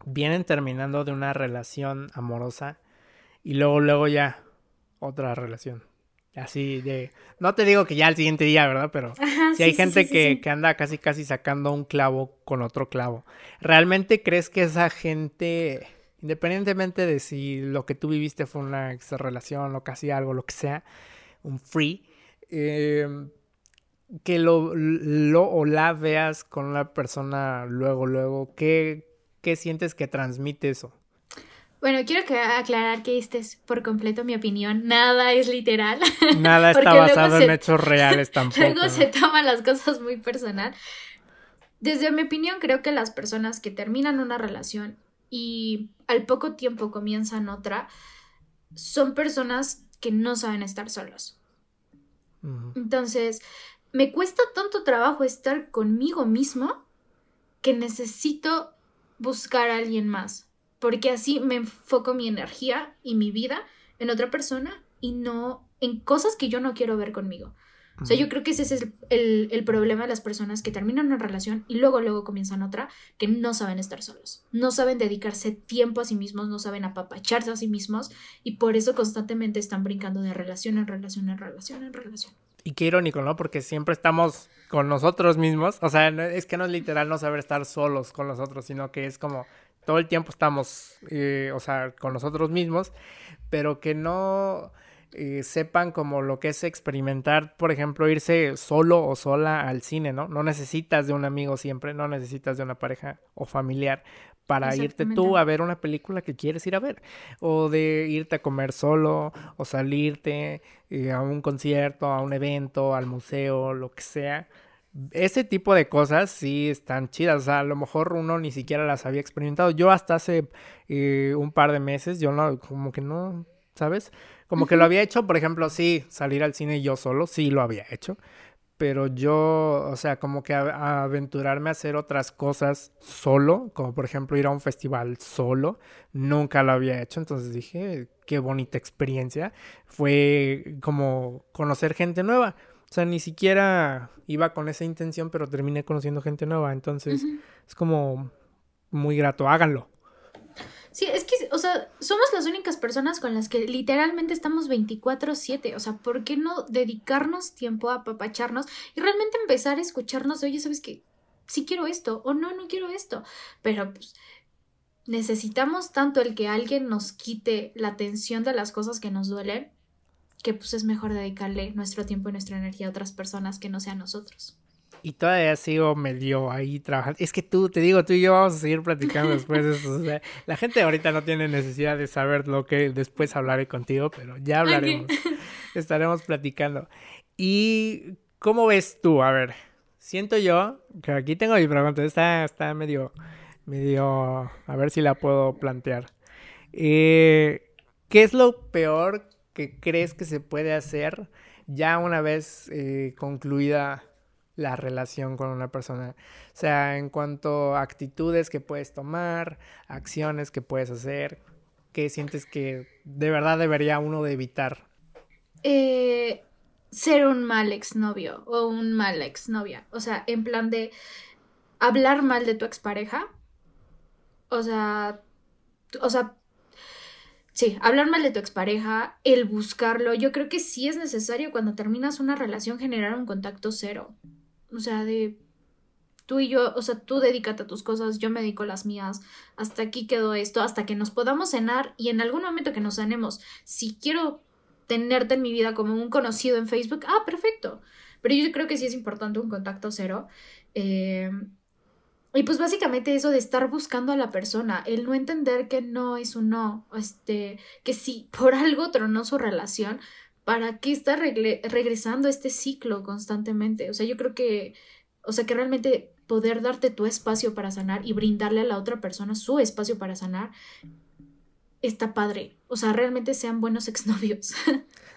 vienen terminando de una relación amorosa y luego, luego ya otra relación? Así de, no te digo que ya al siguiente día, ¿verdad? Pero si hay gente que, que, anda casi casi sacando un clavo con otro clavo. ¿Realmente crees que esa gente, independientemente de si lo que tú viviste fue una ex relación o casi algo, lo que sea, un free, eh, que lo, lo o la veas con una persona luego, luego, ¿qué, qué sientes que transmite eso? Bueno, quiero que aclarar que esta es por completo mi opinión. Nada es literal. Nada está basado en hechos reales tampoco. Luego se toman las cosas muy personal. Desde mi opinión, creo que las personas que terminan una relación y al poco tiempo comienzan otra, son personas que no saben estar solos. Entonces, me cuesta tanto trabajo estar conmigo mismo que necesito buscar a alguien más, porque así me enfoco mi energía y mi vida en otra persona y no en cosas que yo no quiero ver conmigo. O sea, yo creo que ese es el, el, problema de las personas que terminan una relación y luego, luego comienzan otra, que no saben estar solos, no saben dedicarse tiempo a sí mismos, no saben apapacharse a sí mismos y por eso constantemente están brincando de relación en relación en relación en relación. Y qué irónico, ¿no? Porque siempre estamos con nosotros mismos. O sea, es que no es literal no saber estar solos con nosotros, sino que es como todo el tiempo estamos, eh, o sea, con nosotros mismos, pero que no eh, sepan como lo que es experimentar, por ejemplo, irse solo o sola al cine, ¿no? No necesitas de un amigo siempre, no necesitas de una pareja o familiar para irte tú a ver una película que quieres ir a ver, o de irte a comer solo, o salirte eh, a un concierto, a un evento, al museo, lo que sea. Ese tipo de cosas sí están chidas, o sea, a lo mejor uno ni siquiera las había experimentado. Yo hasta hace eh, un par de meses, yo no, como que no, ¿sabes? Como que lo había hecho, por ejemplo, sí, salir al cine yo solo, sí lo había hecho, pero yo, o sea, como que aventurarme a hacer otras cosas solo, como por ejemplo ir a un festival solo, nunca lo había hecho, entonces dije, qué bonita experiencia, fue como conocer gente nueva, o sea, ni siquiera iba con esa intención, pero terminé conociendo gente nueva, entonces es como muy grato, háganlo. Sí, es que, o sea, somos las únicas personas con las que literalmente estamos 24/7. O sea, ¿por qué no dedicarnos tiempo a apapacharnos y realmente empezar a escucharnos? Oye, ¿sabes qué? Sí quiero esto o no, no quiero esto. Pero pues necesitamos tanto el que alguien nos quite la atención de las cosas que nos duelen que pues es mejor dedicarle nuestro tiempo y nuestra energía a otras personas que no sean nosotros. Y todavía sigo medio ahí trabajando. Es que tú, te digo, tú y yo vamos a seguir platicando después de eso. O sea, la gente ahorita no tiene necesidad de saber lo que después hablaré contigo, pero ya hablaremos. Estaremos platicando. ¿Y cómo ves tú? A ver, siento yo que aquí tengo mi pregunta. Está, está medio, medio, a ver si la puedo plantear. Eh, ¿Qué es lo peor que crees que se puede hacer ya una vez eh, concluida la relación con una persona. O sea, en cuanto a actitudes que puedes tomar, acciones que puedes hacer, ¿qué sientes que de verdad debería uno evitar? Eh, ser un mal exnovio o un mal exnovia. O sea, en plan de hablar mal de tu expareja. O sea, o sea, sí, hablar mal de tu expareja, el buscarlo, yo creo que sí es necesario cuando terminas una relación generar un contacto cero. O sea, de tú y yo, o sea, tú dedícate a tus cosas, yo me dedico a las mías, hasta aquí quedó esto, hasta que nos podamos cenar y en algún momento que nos sanemos, si quiero tenerte en mi vida como un conocido en Facebook, ah, perfecto. Pero yo creo que sí es importante un contacto cero. Eh, y pues básicamente eso de estar buscando a la persona, el no entender que no es un no, este, que si por algo tronó su relación, ¿para qué está regresando este ciclo constantemente? O sea, yo creo que, o sea, que realmente poder darte tu espacio para sanar y brindarle a la otra persona su espacio para sanar, está padre. O sea, realmente sean buenos exnovios.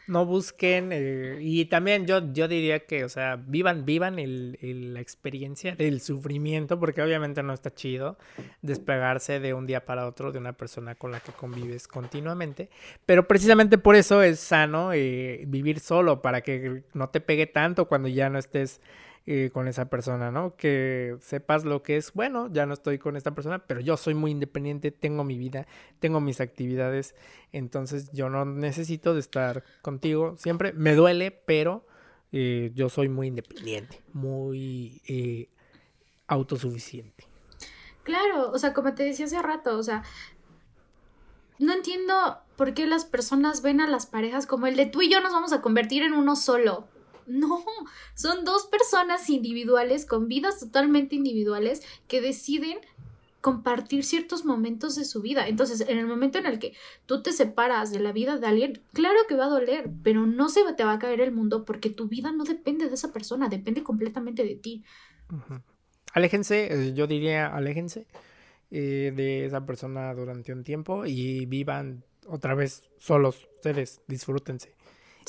No busquen, eh, y también yo, yo diría que, o sea, vivan, vivan el, la experiencia del sufrimiento, porque obviamente no está chido despegarse de un día para otro de una persona con la que convives continuamente, pero precisamente por eso es sano eh, vivir solo, para que no te pegue tanto cuando ya no estés eh, con esa persona, ¿no? Que sepas lo que es, bueno, ya no estoy con esta persona, pero yo soy muy independiente, tengo mi vida, tengo mis actividades, entonces yo no necesito de estar contigo siempre. Me duele, pero eh, yo soy muy independiente, muy eh, autosuficiente. Claro, o sea, como te decía hace rato, o sea, no entiendo por qué las personas ven a las parejas como el de tú y yo nos vamos a convertir en uno solo. No, son dos personas individuales con vidas totalmente individuales que deciden compartir ciertos momentos de su vida. Entonces, en el momento en el que tú te separas de la vida de alguien, claro que va a doler, pero no se te va a caer el mundo porque tu vida no depende de esa persona, depende completamente de ti. Aléjense, eh, yo diría, aléjense eh, de esa persona durante un tiempo y vivan otra vez solos, ustedes, disfrútense.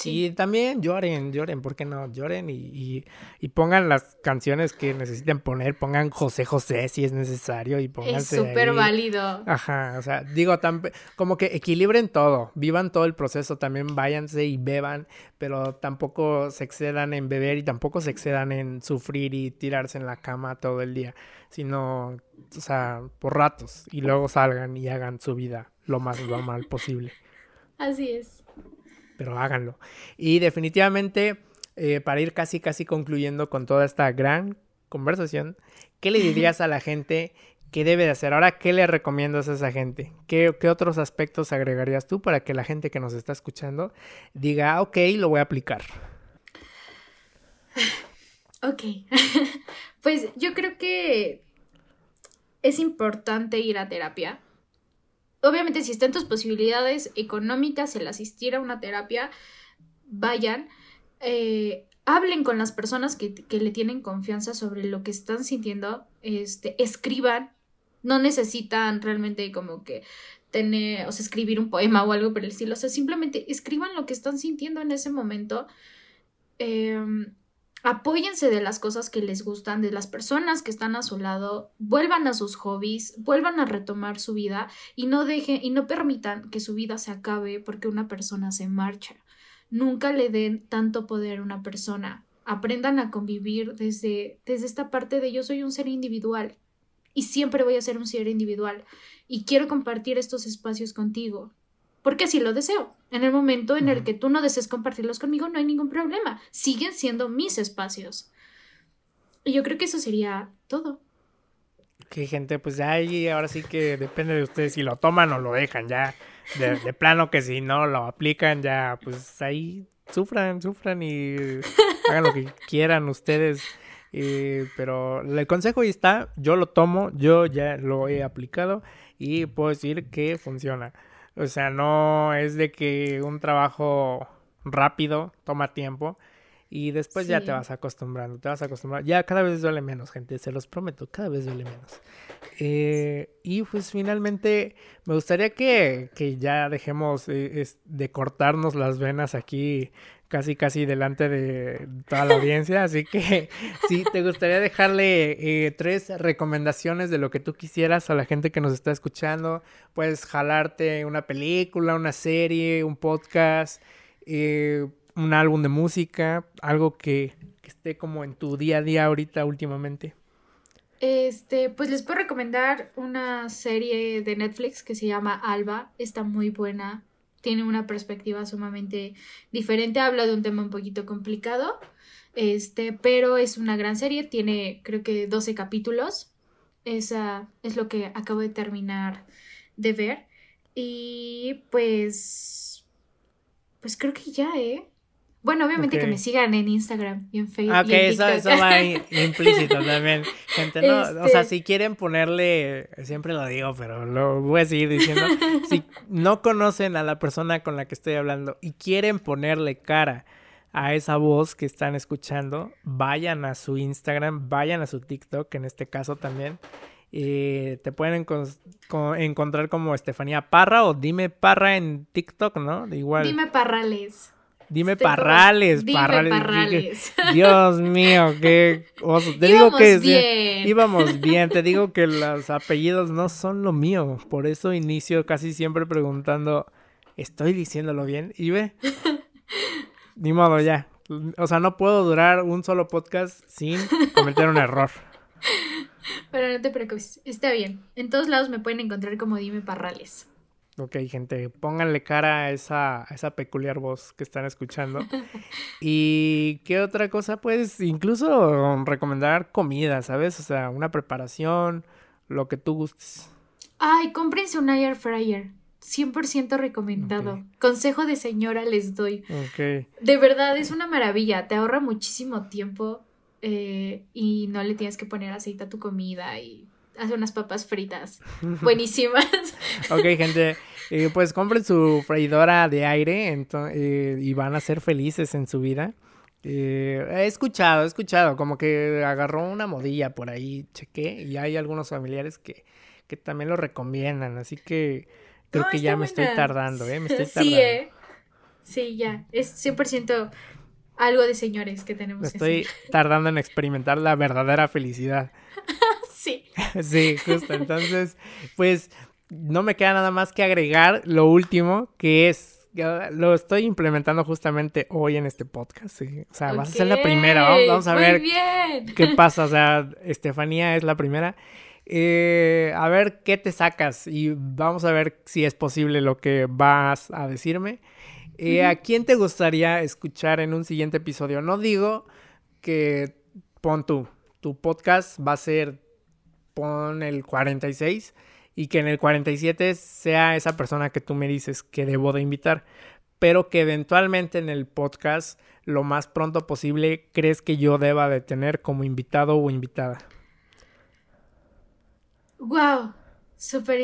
Y también lloren, lloren, ¿por qué no? Lloren y, y, pongan las canciones que necesiten poner, pongan José José si es necesario y pónganse Es súper válido. Ajá, o sea, digo, como que equilibren todo, vivan todo el proceso, también váyanse y beban, pero tampoco se excedan en beber y tampoco se excedan en sufrir y tirarse en la cama todo el día, sino, o sea, por ratos y luego salgan y hagan su vida lo más normal posible. Así es pero háganlo. Y definitivamente, eh, para ir casi, casi concluyendo con toda esta gran conversación, ¿qué le dirías a la gente que debe de hacer? Ahora, ¿qué le recomiendas a esa gente? ¿Qué, otros aspectos agregarías tú para que la gente que nos está escuchando diga, ah, ok, lo voy a aplicar? Ok, pues yo creo que es importante ir a terapia obviamente si están tus posibilidades económicas el asistir a una terapia, vayan, eh, hablen con las personas que, le tienen confianza sobre lo que están sintiendo, este, escriban, no necesitan realmente como que tener, o escribir un poema o algo por el estilo, o sea, simplemente escriban lo que están sintiendo en ese momento. Eh, apóyense de las cosas que les gustan, de las personas que están a su lado, vuelvan a sus hobbies, vuelvan a retomar su vida y no dejen y no permitan que su vida se acabe porque una persona se marcha. Nunca le den tanto poder a una persona. Aprendan a convivir desde, desde esta parte de yo soy un ser individual y siempre voy a ser un ser individual y quiero compartir estos espacios contigo porque así lo deseo. En el momento en el que tú no desees compartirlos conmigo, no hay ningún problema. Siguen siendo mis espacios. Y yo creo que eso sería todo. Que gente, pues ahí ahora sí que depende de ustedes si lo toman o lo dejan, ya. De, plano que si no lo aplican, ya, pues ahí sufran, sufran y hagan lo que quieran ustedes. pero el consejo ahí está, yo lo tomo, yo ya lo he aplicado y puedo decir que funciona. O sea, no es de que un trabajo rápido toma tiempo Y después ya te vas acostumbrando, te vas acostumbrando. Ya cada vez duele menos, gente, se los prometo, cada vez duele menos. Eh, y pues finalmente me gustaría que, que ya dejemos eh, de cortarnos las venas aquí casi casi delante de toda la audiencia, así que si te gustaría dejarle eh, tres recomendaciones de lo que tú quisieras a la gente que nos está escuchando, puedes jalarte una película, una serie, un podcast, eh, un álbum de música, algo que, que esté como en tu día a día ahorita últimamente. Este, pues les puedo recomendar una serie de Netflix que se llama Alba, está muy buena. Tiene una perspectiva sumamente diferente, habla de un tema un poquito complicado, este, pero es una gran serie, tiene creo que 12 capítulos, esa es lo que acabo de terminar de ver. Y pues, pues creo que ya, ¿eh? Bueno, obviamente que me sigan en Instagram y en Facebook. Ok, eso, eso, va implícito también. Gente, no, o sea, este si quieren ponerle, siempre lo digo, pero lo voy a seguir diciendo. si no conocen a la persona con la que estoy hablando y quieren ponerle cara a esa voz que están escuchando, vayan a su Instagram, vayan a su TikTok, en este caso también. Y te pueden encontrar como Estefanía Parra o Dime Parra en TikTok, ¿no? Igual. Dime Parrales. Dime Parrales, Parrales. Dios mío, qué Te digo que bien. íbamos bien. Te digo que los apellidos no son lo mío. Por eso inicio casi siempre preguntando, ¿estoy diciéndolo bien? Y ve, ni modo ya. O sea, no puedo durar un solo podcast sin cometer un error. Pero no te preocupes, está bien. En todos lados me pueden encontrar como Dime Parrales. Ok, gente, pónganle cara a esa, esa peculiar voz que están escuchando. y qué otra cosa, pues incluso recomendar comida, ¿sabes? O sea, una preparación, lo que tú gustes. Ay, cómprense un air fryer. 100% recomendado. Consejo de señora les doy. Ok. De verdad, es una maravilla. Te ahorra muchísimo tiempo eh, y no le tienes que poner aceite a tu comida y hace unas papas fritas buenísimas. ok, gente, eh, pues compren su freidora de aire eh, y van a ser felices en su vida. Eh, he escuchado, he escuchado, como que agarró una modilla por ahí, chequé, y hay algunos familiares que, que también lo recomiendan, así que creo que ya me estoy tardando, ¿eh? Me estoy tardando. Sí, ¿eh? Sí, ya, es 100% algo de señores que tenemos. Me estoy tardando en experimentar la verdadera felicidad. Sí. sí, justo. Entonces, pues no me queda nada más que agregar lo último, que es, lo estoy implementando justamente hoy en este podcast. O sea, vas a ser la primera, vamos, a ver qué pasa. O sea, Estefanía es la primera. Eh, a ver qué te sacas y vamos a ver si es posible lo que vas a decirme. Eh, ¿A quién te gustaría escuchar en un siguiente episodio? No digo que pon tú, tu podcast va a ser, pon el 46 y que en el 47 sea esa persona que tú me dices que debo de invitar, pero que eventualmente en el podcast lo más pronto posible crees que yo deba de tener como invitado o invitada. Wow, súper.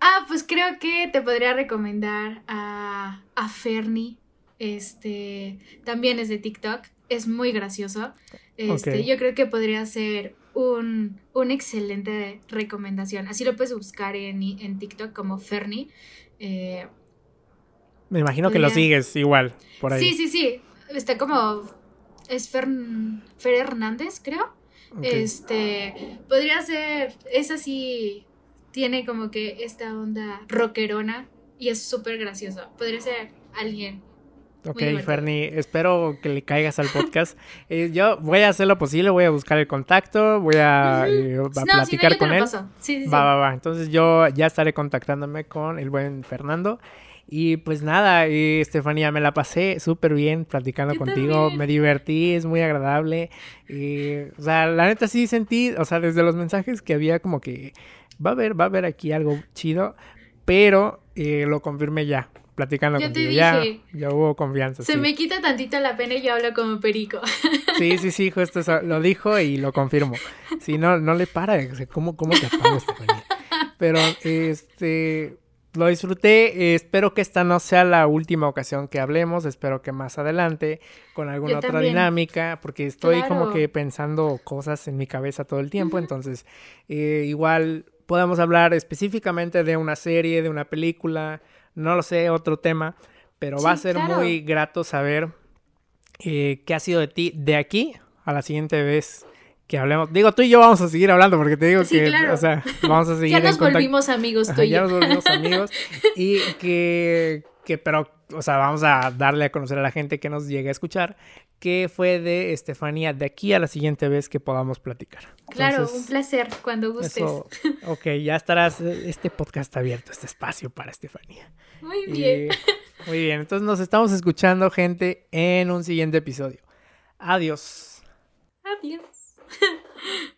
Ah, pues creo que te podría recomendar a, a Fernie. Este también es de TikTok. Es muy gracioso. Este, yo creo que podría ser un, una excelente recomendación. Así lo puedes buscar en, en TikTok como Fernie. Eh, Me imagino que lo sigues igual, por ahí. Sí, sí, sí. Está como... Es Fer, Hernández, creo. Este, podría ser, es así, tiene como que esta onda rockerona y es súper gracioso. Podría ser alguien Ok, Fernie, espero que le caigas al podcast. Eh, yo voy a hacer lo posible, voy a buscar el contacto, voy a, eh, platicar con él. Sí, sí, va, va, va. Entonces yo ya estaré contactándome con el buen Fernando. Y pues nada, eh, Estefanía, me la pasé súper bien platicando contigo, me divertí, es muy agradable. o sea, la neta sí sentí, o sea, desde los mensajes que había como que va a haber, va a haber aquí algo chido, pero lo confirmé ya platicando yo contigo. Te dije, ya, hubo confianza. Se me quita tantito la pena y yo hablo como perico. Sí, sí, sí, justo eso. Lo dijo y lo confirmo. Si no, no le para. ¿Cómo, cómo te apago, Estefanía? Pero, este. lo disfruté. espero que esta no sea la última ocasión que hablemos. Espero que más adelante, con alguna otra dinámica, porque estoy como que pensando cosas en mi cabeza todo el tiempo. Entonces, eh, igual podemos hablar específicamente de una serie, de una película, no lo sé, otro tema. Pero va a ser muy grato saber eh, qué ha sido de ti de aquí a la siguiente vez que hablemos. Digo, tú y yo vamos a seguir hablando porque te digo que, o sea, vamos a seguir. ya nos volvimos amigos tú y yo. Ya nos volvimos amigos. y que, que, pero, o sea, vamos a darle a conocer a la gente que nos llegue a escuchar qué fue de Estefanía de aquí a la siguiente vez que podamos platicar. claro, un placer cuando gustes. ok, ya estarás, este podcast abierto, este espacio para Estefanía. Muy bien. muy bien, entonces nos estamos escuchando, gente, en un siguiente episodio. Adiós. Adiós.